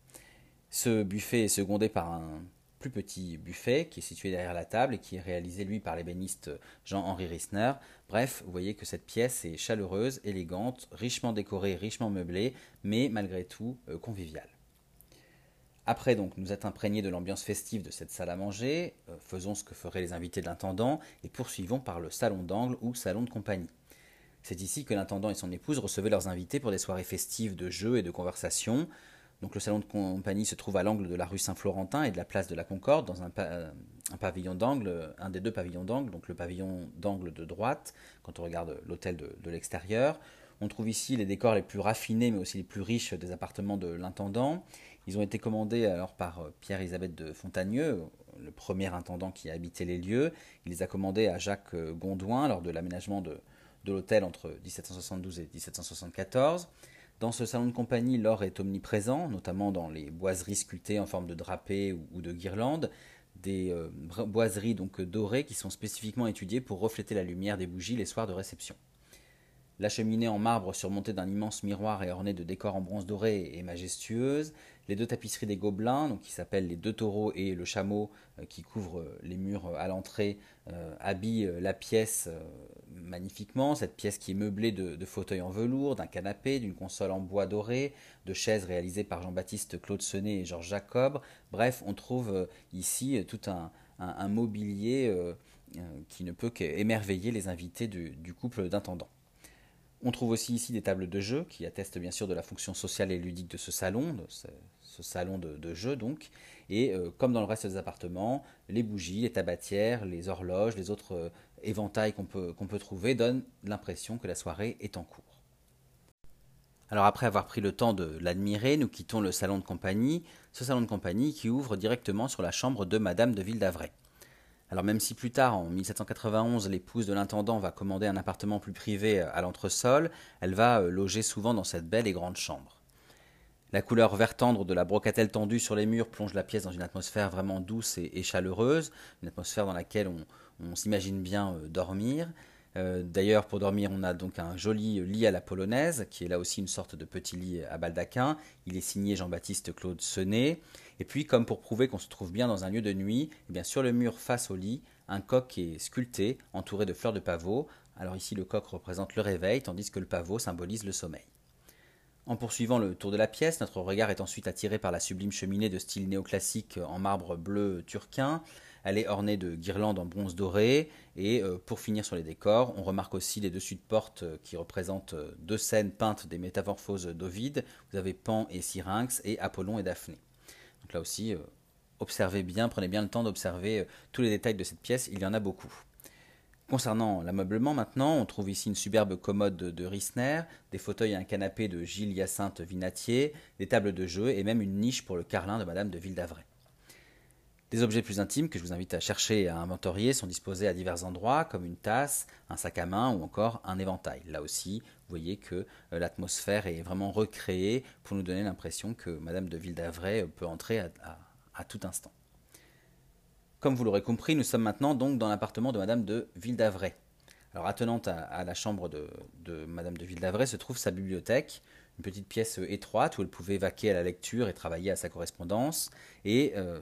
Ce buffet est secondé par un plus petit buffet qui est situé derrière la table et qui est réalisé lui par l'ébéniste Jean-Henri Rissner. Bref, vous voyez que cette pièce est chaleureuse, élégante, richement décorée, richement meublée, mais malgré tout conviviale. Après donc nous être imprégnés de l'ambiance festive de cette salle à manger, euh, faisons ce que feraient les invités de l'intendant et poursuivons par le salon d'angle ou salon de compagnie. C'est ici que l'intendant et son épouse recevaient leurs invités pour des soirées festives de jeux et de conversation. Donc le salon de compagnie se trouve à l'angle de la rue Saint-Florentin et de la place de la Concorde, dans un, pavillon d'angle, un des deux pavillons d'angle, donc le pavillon d'angle de droite, quand on regarde l'hôtel de, l'extérieur. On trouve ici les décors les plus raffinés, mais aussi les plus riches des appartements de l'intendant. Ils ont été commandés alors par euh, Pierre-Elisabeth de Fontagneux, le premier intendant qui a habité les lieux. Il les a commandés à Jacques euh, Gondouin lors de l'aménagement de l'hôtel entre 1772 et 1774. Dans ce salon de compagnie, l'or est omniprésent, notamment dans les boiseries sculptées en forme de drapés ou, de guirlandes, des euh, boiseries donc dorées qui sont spécifiquement étudiées pour refléter la lumière des bougies les soirs de réception. La cheminée en marbre surmontée d'un immense miroir et ornée de décors en bronze doré est majestueuse. Les deux tapisseries des Gobelins, qui s'appellent les deux taureaux et le chameau euh, qui couvrent euh, les murs euh, à l'entrée, habillent la pièce magnifiquement. Cette pièce qui est meublée de, fauteuils en velours, d'un canapé, d'une console en bois doré, de chaises réalisées par Jean-Baptiste Claude Senet et Georges Jacob. Bref, on trouve ici tout un, mobilier qui ne peut qu'émerveiller les invités du couple d'intendants. On trouve aussi ici des tables de jeu qui attestent bien sûr de la fonction sociale et ludique de ce salon, de ce, salon de, jeu donc. Et euh, comme dans le reste des appartements, les bougies, les tabatières, les horloges, les autres euh, éventails qu'on peut, qu'on peut trouver donnent l'impression que la soirée est en cours. Alors après avoir pris le temps de l'admirer, nous quittons le salon de compagnie, ce salon de compagnie qui ouvre directement sur la chambre de Madame de Ville d'Avray. Alors même si plus tard, en 1791, l'épouse de l'intendant va commander un appartement plus privé à l'entresol, elle va euh, loger souvent dans cette belle et grande chambre. La couleur vert tendre de la brocatelle tendue sur les murs plonge la pièce dans une atmosphère vraiment douce et, chaleureuse, une atmosphère dans laquelle on s'imagine bien euh, dormir. Euh, d'ailleurs, pour dormir, on a donc un joli lit à la polonaise, qui est là aussi une sorte de petit lit à baldaquin. Il est signé Jean-Baptiste Claude Senet. Et puis, comme pour prouver qu'on se trouve bien dans un lieu de nuit, eh bien, sur le mur face au lit, un coq est sculpté, entouré de fleurs de pavot. Alors ici, le coq représente le réveil, tandis que le pavot symbolise le sommeil. En poursuivant le tour de la pièce, notre regard est ensuite attiré par la sublime cheminée de style néoclassique en marbre bleu turquin, elle est ornée de guirlandes en bronze doré. Et euh, pour finir sur les décors, on remarque aussi les dessus de porte euh, qui représentent euh, deux scènes peintes des métamorphoses d'Ovide. Vous avez Pan et Syrinx et Apollon et Daphné. Donc là aussi, observez bien, prenez bien le temps d'observer tous les détails de cette pièce. Il y en a beaucoup. Concernant l'ameublement maintenant, on trouve ici une superbe commode de Rissner, des fauteuils et un canapé de Gilles Hyacinthe Vinatier, des tables de jeu et même une niche pour le carlin de Madame de Ville d'Avray. Des objets plus intimes que je vous invite à chercher et à inventorier sont disposés à divers endroits, comme une tasse, un sac à main ou encore un éventail. Là aussi, voyez que euh, l'atmosphère est vraiment recréée pour nous donner l'impression que Madame de Ville d'Avray euh, peut entrer à, tout instant. Comme vous l'aurez compris, nous sommes maintenant donc dans l'appartement de Madame de Ville d'Avray. Alors attenante à, la chambre de, Madame de Ville d'Avray se trouve sa bibliothèque, une petite pièce étroite où elle pouvait vaquer à la lecture et travailler à sa correspondance. Et euh,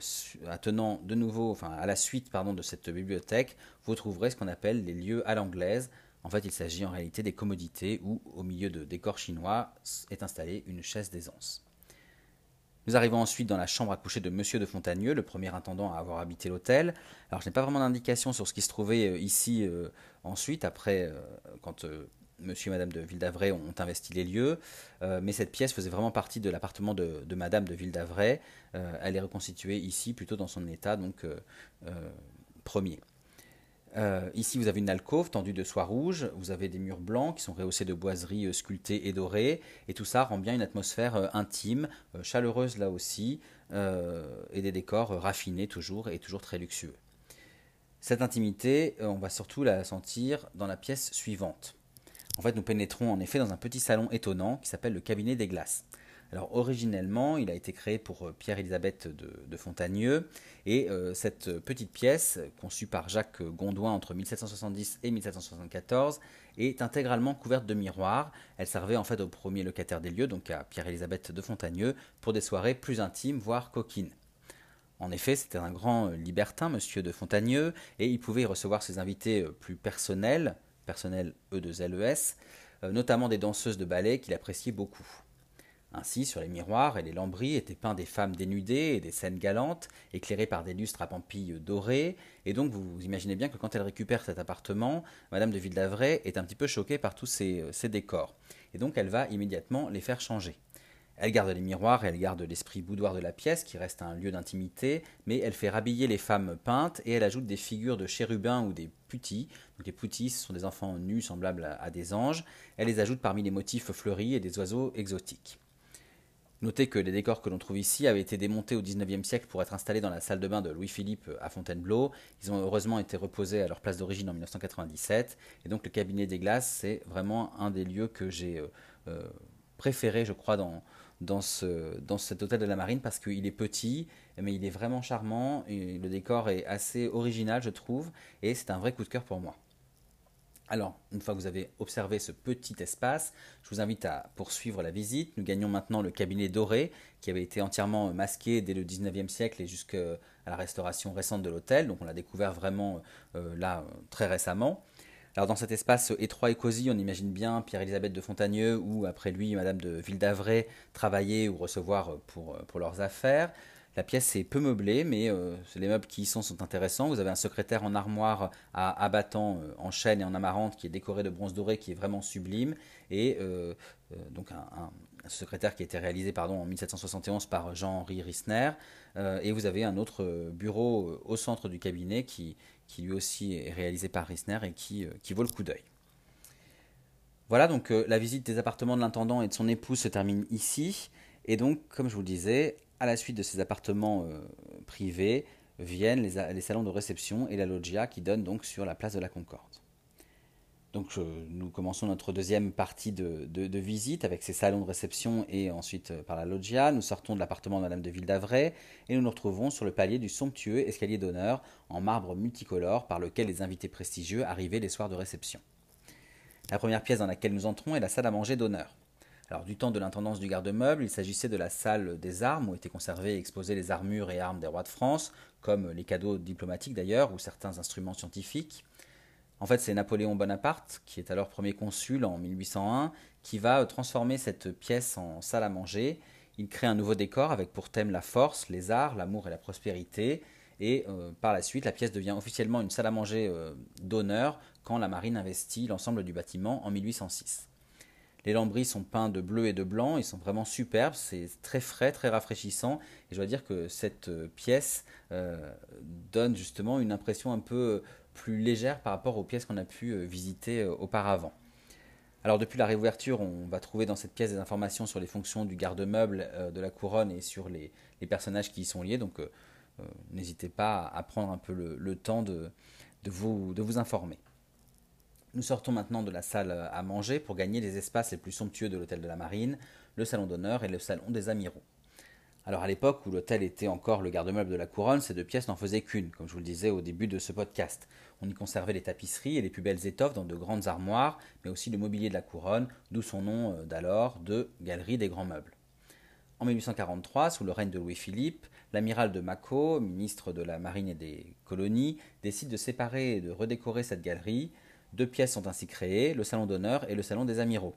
attenant de nouveau, à la suite pardon, de cette bibliothèque, vous trouverez ce qu'on appelle les lieux à l'anglaise. En fait, il s'agit en réalité des commodités où, au milieu de décors chinois, est installée une chaise d'aisance. Nous arrivons ensuite dans la chambre à coucher de Monsieur de Fontagneux, le premier intendant à avoir habité l'hôtel. Alors, je n'ai pas vraiment d'indication sur ce qui se trouvait euh, ici ensuite, après, quand monsieur et madame de Ville d'Avray ont investi les lieux, euh, mais cette pièce faisait vraiment partie de l'appartement de, madame de Ville d'Avray. Euh, elle est reconstituée ici plutôt dans son état donc euh, ici, vous avez une alcôve tendue de soie rouge, vous avez des murs blancs qui sont rehaussés de boiseries sculptées et dorées, et tout ça rend bien une atmosphère intime, chaleureuse là aussi, et des décors raffinés toujours et toujours très luxueux. Cette intimité, on va surtout la sentir dans la pièce suivante. En fait, nous pénétrons en effet dans un petit salon étonnant qui s'appelle le cabinet des glaces. Alors originellement, il a été créé pour euh, Pierre-Élisabeth de, Fontagneux et euh, cette petite pièce, conçue par Jacques Gondouin entre 1770 et 1774, est intégralement couverte de miroirs. Elle servait en fait au premier locataire des lieux, donc à Pierre-Élisabeth de Fontagneux, pour des soirées plus intimes, voire coquines. En effet, c'était un grand euh, libertin, monsieur de Fontagneux, et il pouvait y recevoir ses invités plus personnels, personnel E2LES, euh, notamment des danseuses de ballet qu'il appréciait beaucoup. Ainsi, sur les miroirs et les lambris étaient peints des femmes dénudées et des scènes galantes, éclairées par des lustres à pampilles dorées, et donc vous imaginez bien que quand elle récupère cet appartement, Madame de Ville est un petit peu choquée par tous ces, euh, ces décors, et donc elle va immédiatement les faire changer. Elle garde les miroirs et elle garde l'esprit boudoir de la pièce, qui reste un lieu d'intimité, mais elle fait rhabiller les femmes peintes et elle ajoute des figures de chérubins ou des putis. Donc les putis, ce sont des enfants nus semblables à, des anges. Elle les ajoute parmi les motifs fleuris et des oiseaux exotiques. Notez que les décors que l'on trouve ici avaient été démontés au XIXe siècle pour être installés dans la salle de bain de Louis-Philippe à Fontainebleau. Ils ont heureusement été reposés à leur place d'origine en 1997. Et donc le cabinet des glaces, c'est vraiment un des lieux que j'ai euh, euh, préféré, je crois, dans, dans, ce, dans cet hôtel de la marine parce qu'il est petit, mais il est vraiment charmant. Et le décor est assez original, je trouve, et c'est un vrai coup de cœur pour moi. Alors, une fois que vous avez observé ce petit espace, je vous invite à poursuivre la visite. Nous gagnons maintenant le cabinet doré qui avait été entièrement masqué dès le 19e siècle et jusqu'à la restauration récente de l'hôtel. Donc on l'a découvert vraiment euh, là très récemment. Alors dans cet espace étroit et cosy, on imagine bien Pierre-Élisabeth de Fontagneux ou après lui Madame de Ville-d'Avray travailler ou recevoir pour leurs affaires. La pièce est peu meublée, mais euh, les meubles qui y sont sont intéressants. Vous avez un secrétaire en armoire à abattant euh, en chêne et en amarante qui est décoré de bronze doré, qui est vraiment sublime. Et euh, donc un, secrétaire qui a été réalisé en 1771 par Jean-Henri Rissner. et vous avez un autre bureau au centre du cabinet qui, qui lui aussi est réalisé par Rissner et qui, qui vaut le coup d'œil. Voilà, donc la visite des appartements de l'intendant et de son épouse se termine ici. Et donc, comme je vous le disais, à la suite de ces appartements euh, privés viennent les, salons de réception et la loggia qui donnent donc sur la place de la Concorde. Donc nous commençons notre deuxième partie de, visite avec ces salons de réception et ensuite euh, par la loggia. Nous sortons de l'appartement de Madame de Ville d'Avray et nous nous retrouvons sur le palier du somptueux escalier d'honneur en marbre multicolore par lequel les invités prestigieux arrivaient les soirs de réception. La première pièce dans laquelle nous entrons est la salle à manger d'honneur. Alors, du temps de l'intendance du garde-meuble, il s'agissait de la salle des armes où étaient conservées et exposées les armures et armes des rois de France, comme les cadeaux diplomatiques d'ailleurs, ou certains instruments scientifiques. En fait, c'est Napoléon Bonaparte, qui est alors premier consul en 1801, qui va transformer cette pièce en salle à manger. Il crée un nouveau décor avec pour thème la force, les arts, l'amour et la prospérité. Et euh, par la suite, la pièce devient officiellement une salle à manger euh, d'honneur quand la marine investit l'ensemble du bâtiment en 1806. Les lambris sont peints de bleu et de blanc, ils sont vraiment superbes, c'est très frais, très rafraîchissant. Et je dois dire que cette euh, pièce euh, donne justement une impression un peu plus légère par rapport aux pièces qu'on a pu euh, visiter auparavant. Alors depuis la réouverture, on va trouver dans cette pièce des informations sur les fonctions du garde-meuble de la couronne et sur les, personnages qui y sont liés. Donc n'hésitez pas à prendre un peu le, temps de vous informer. Nous sortons maintenant de la salle à manger pour gagner les espaces les plus somptueux de l'hôtel de la Marine, le salon d'honneur et le salon des amiraux. Alors à l'époque où l'hôtel était encore le garde-meuble de la couronne, ces deux pièces n'en faisaient qu'une, comme je vous le disais au début de ce podcast. On y conservait les tapisseries et les plus belles étoffes dans de grandes armoires, mais aussi le mobilier de la couronne, d'où son nom euh, d'alors de Galerie des grands meubles. En 1843, sous le règne de Louis-Philippe, l'amiral de Macco, ministre de la Marine et des colonies, décide de séparer et de redécorer cette galerie, deux pièces sont ainsi créées, le salon d'honneur et le salon des amiraux.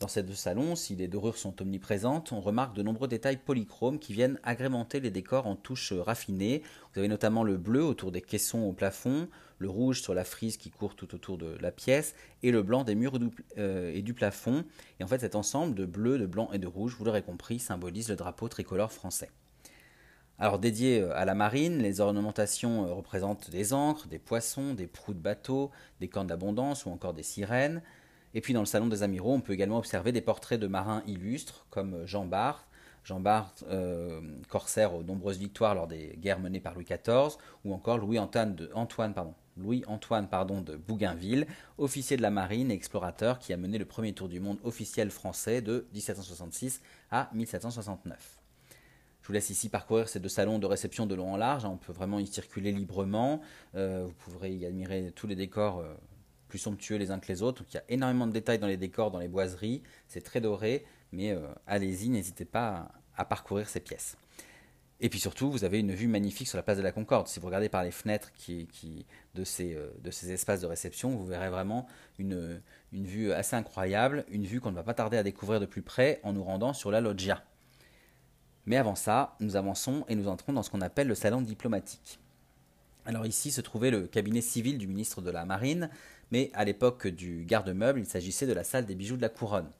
Dans ces deux salons, si les dorures sont omniprésentes, on remarque de nombreux détails polychromes qui viennent agrémenter les décors en touches raffinées. Vous avez notamment le bleu autour des caissons au plafond, le rouge sur la frise qui court tout autour de la pièce, et le blanc des murs euh, et du plafond. Et en fait, cet ensemble de bleu, de blanc et de rouge, vous l'aurez compris, symbolise le drapeau tricolore français. Alors dédié euh, à la marine, les ornementations euh, représentent des ancres, des poissons, des proues de bateaux, des cornes d'abondance ou encore des sirènes. Et puis dans le salon des amiraux, on peut également observer des portraits de marins illustres comme euh, Jean Bart, Jean Bart, corsaire aux nombreuses victoires lors des guerres menées par Louis XIV, ou encore Louis -Antoine, de Bougainville, officier de la marine et explorateur qui a mené le premier tour du monde officiel français de 1766 à 1769. Je vous laisse ici parcourir ces deux salons de réception de long en large. Hein. On peut vraiment y circuler librement. Euh, vous pourrez y admirer tous les décors euh, plus somptueux les uns que les autres. il y a énormément de détails dans les décors, dans les boiseries. C'est très doré, mais euh, allez-y, n'hésitez pas à, parcourir ces pièces. Et puis surtout, vous avez une vue magnifique sur la place de la Concorde. Si vous regardez par les fenêtres de, ces, espaces de réception, vous verrez vraiment une vue assez incroyable, une vue qu'on ne va pas tarder à découvrir de plus près en nous rendant sur la loggia. Mais avant ça, nous avançons et nous entrons dans ce qu'on appelle le salon diplomatique. Alors ici se trouvait le cabinet civil du ministre de la Marine, mais à l'époque du garde-meuble, il s'agissait de la salle des bijoux de la couronne.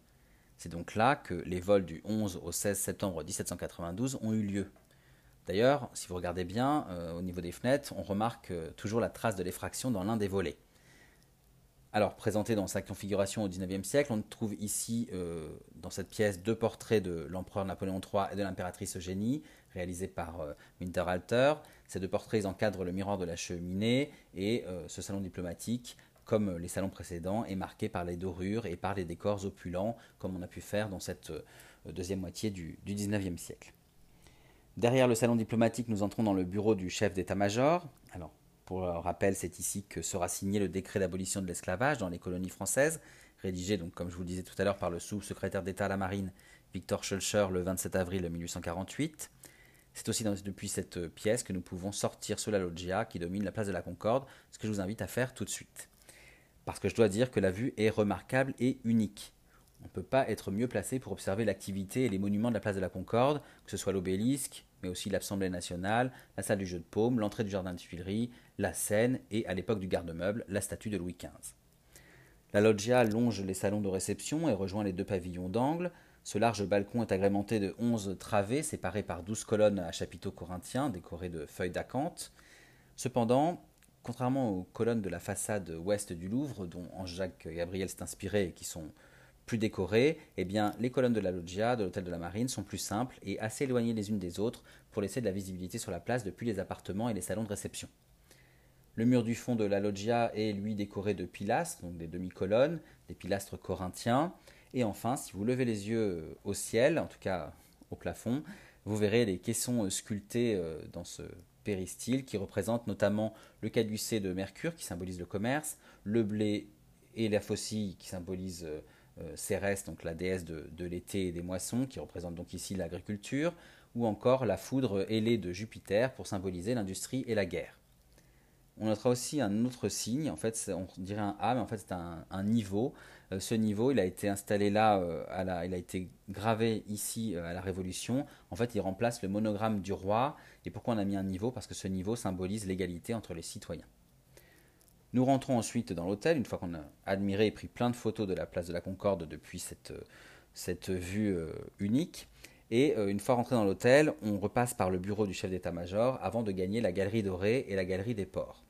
C'est donc là que les vols du 11 au 16 septembre 1792 ont eu lieu. D'ailleurs, si vous regardez bien, euh, au niveau des fenêtres, on remarque euh, toujours la trace de l'effraction dans l'un des volets. Alors, présenté dans sa configuration au XIXe siècle, on trouve ici, euh, dans cette pièce, deux portraits de l'empereur Napoléon III et de l'impératrice Eugénie, réalisés par Winterhalter. Ces deux portraits encadrent le miroir de la cheminée et ce salon diplomatique, comme les salons précédents, est marqué par les dorures et par les décors opulents, comme on a pu faire dans cette deuxième moitié du XIXe siècle. Derrière le salon diplomatique, nous entrons dans le bureau du chef d'état-major. Pour rappel, c'est ici que sera signé le décret d'abolition de l'esclavage dans les colonies françaises, rédigé, donc, comme je vous le disais tout à l'heure, par le sous-secrétaire d'État à la Marine, Victor Schulcher, le 27 avril 1848. C'est aussi depuis cette pièce que nous pouvons sortir sous la loggia qui domine la place de la Concorde, ce que je vous invite à faire tout de suite. Parce que je dois dire que la vue est remarquable et unique. On ne peut pas être mieux placé pour observer l'activité et les monuments de la place de la Concorde, que ce soit l'obélisque, mais aussi l'Assemblée nationale, la salle du jeu de paume, l'entrée du jardin de Tuileries, la Seine et, à l'époque du garde-meuble, la statue de Louis XV. La loggia longe les salons de réception et rejoint les deux pavillons d'angle. Ce large balcon est agrémenté de onze travées séparées par douze colonnes à chapiteaux corinthiens décorées de feuilles d'acanthe. Cependant, contrairement aux colonnes de la façade ouest du Louvre, dont Ange-Jacques Gabriel s'est inspiré et qui sont plus décorées, eh bien, les colonnes de la loggia de l'hôtel de la Marine sont plus simples et assez éloignées les unes des autres pour laisser de la visibilité sur la place depuis les appartements et les salons de réception. Le mur du fond de la loggia est lui décoré de pilastres, donc des demi-colonnes, des pilastres corinthiens. Et enfin, si vous levez les yeux au ciel, en tout cas au plafond, vous verrez des caissons sculptés euh, dans ce péristyle qui représentent notamment le caducée de Mercure qui symbolise le commerce, le blé et la faucille qui symbolisent euh, euh, Cérès, donc la déesse de, l'été et des moissons, qui représente donc ici l'agriculture, ou encore la foudre ailée de Jupiter pour symboliser l'industrie et la guerre. On notera aussi un autre signe, en fait on dirait un A, mais en fait c'est un, niveau. Euh, ce niveau, il a été installé là, euh, il a été gravé ici à la Révolution. En fait, il remplace le monogramme du roi. Et pourquoi on a mis un niveau? Parce que ce niveau symbolise l'égalité entre les citoyens. Nous rentrons ensuite dans l'hôtel, une fois qu'on a admiré et pris plein de photos de la place de la Concorde depuis cette, cette vue euh, unique. Et euh, une fois rentré dans l'hôtel, on repasse par le bureau du chef d'état-major avant de gagner la galerie dorée et la galerie des ports.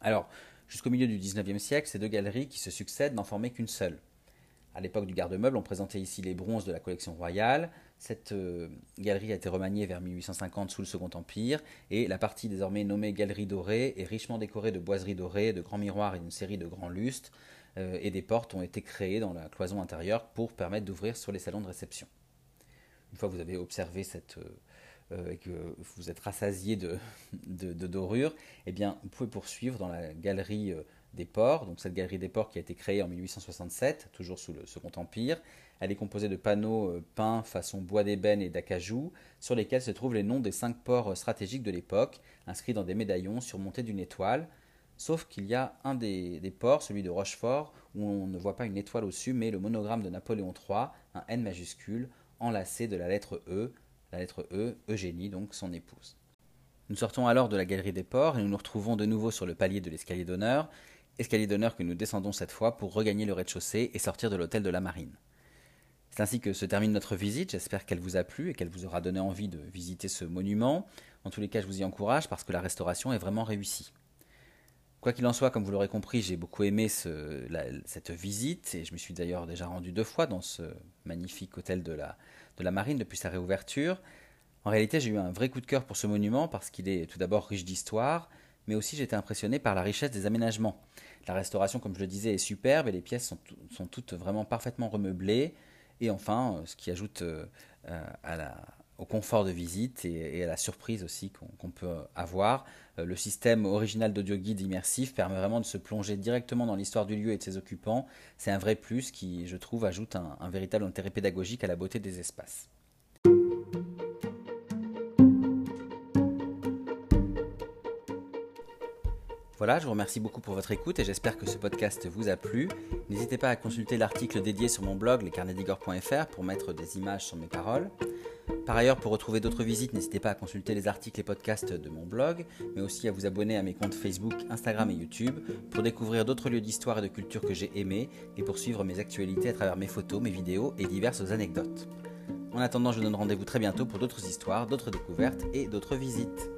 Alors, jusqu'au milieu du XIXe siècle, ces deux galeries qui se succèdent n'en formaient qu'une seule. À l'époque du garde-meuble, on présentait ici les bronzes de la collection royale. Cette euh, galerie a été remaniée vers 1850 sous le Second Empire, et la partie désormais nommée Galerie dorée est richement décorée de boiseries dorées, de grands miroirs et d'une série de grands lustres, euh, et des portes ont été créées dans la cloison intérieure pour permettre d'ouvrir sur les salons de réception. Une fois que vous avez observé cette, euh, et que vous êtes rassasié de, dorures, eh bien, vous pouvez poursuivre dans la galerie des ports, donc cette galerie des ports qui a été créée en 1867, toujours sous le Second Empire. Elle est composée de panneaux euh, peints façon bois d'ébène et d'acajou, sur lesquels se trouvent les noms des cinq ports euh, stratégiques de l'époque, inscrits dans des médaillons surmontés d'une étoile. Sauf qu'il y a un des, ports, celui de Rochefort, où on ne voit pas une étoile au-dessus, mais le monogramme de Napoléon III, un N majuscule, enlacé de la lettre E, la lettre E, Eugénie, donc son épouse. Nous sortons alors de la galerie des ports et nous nous retrouvons de nouveau sur le palier de l'escalier d'honneur, escalier d'honneur que nous descendons cette fois pour regagner le rez-de-chaussée et sortir de l'hôtel de la Marine. C'est ainsi que se termine notre visite, j'espère qu'elle vous a plu et qu'elle vous aura donné envie de visiter ce monument. En tous les cas, je vous y encourage parce que la restauration est vraiment réussie. Quoi qu'il en soit, comme vous l'aurez compris, j'ai beaucoup aimé cette visite et je me suis d'ailleurs déjà rendu deux fois dans ce magnifique hôtel de la, Marine depuis sa réouverture. En réalité, j'ai eu un vrai coup de cœur pour ce monument parce qu'il est tout d'abord riche d'histoire, mais aussi j'étais impressionné par la richesse des aménagements. La restauration, comme je le disais, est superbe et les pièces sont, toutes vraiment parfaitement remeublées. Et enfin, euh, ce qui ajoute euh, au confort de visite et, à la surprise aussi qu'on peut avoir, euh, le système original d'audio guide immersif permet vraiment de se plonger directement dans l'histoire du lieu et de ses occupants. C'est un vrai plus qui, je trouve, ajoute un véritable intérêt pédagogique à la beauté des espaces. Voilà, je vous remercie beaucoup pour votre écoute et j'espère que ce podcast vous a plu. N'hésitez pas à consulter l'article dédié sur mon blog lescarnedigore.fr pour mettre des images sur mes paroles. Par ailleurs, pour retrouver d'autres visites, n'hésitez pas à consulter les articles et podcasts de mon blog, mais aussi à vous abonner à mes comptes Facebook, Instagram et YouTube pour découvrir d'autres lieux d'histoire et de culture que j'ai aimés et pour suivre mes actualités à travers mes photos, mes vidéos et diverses anecdotes. En attendant, je donne rendez-vous très bientôt pour d'autres histoires, d'autres découvertes et d'autres visites.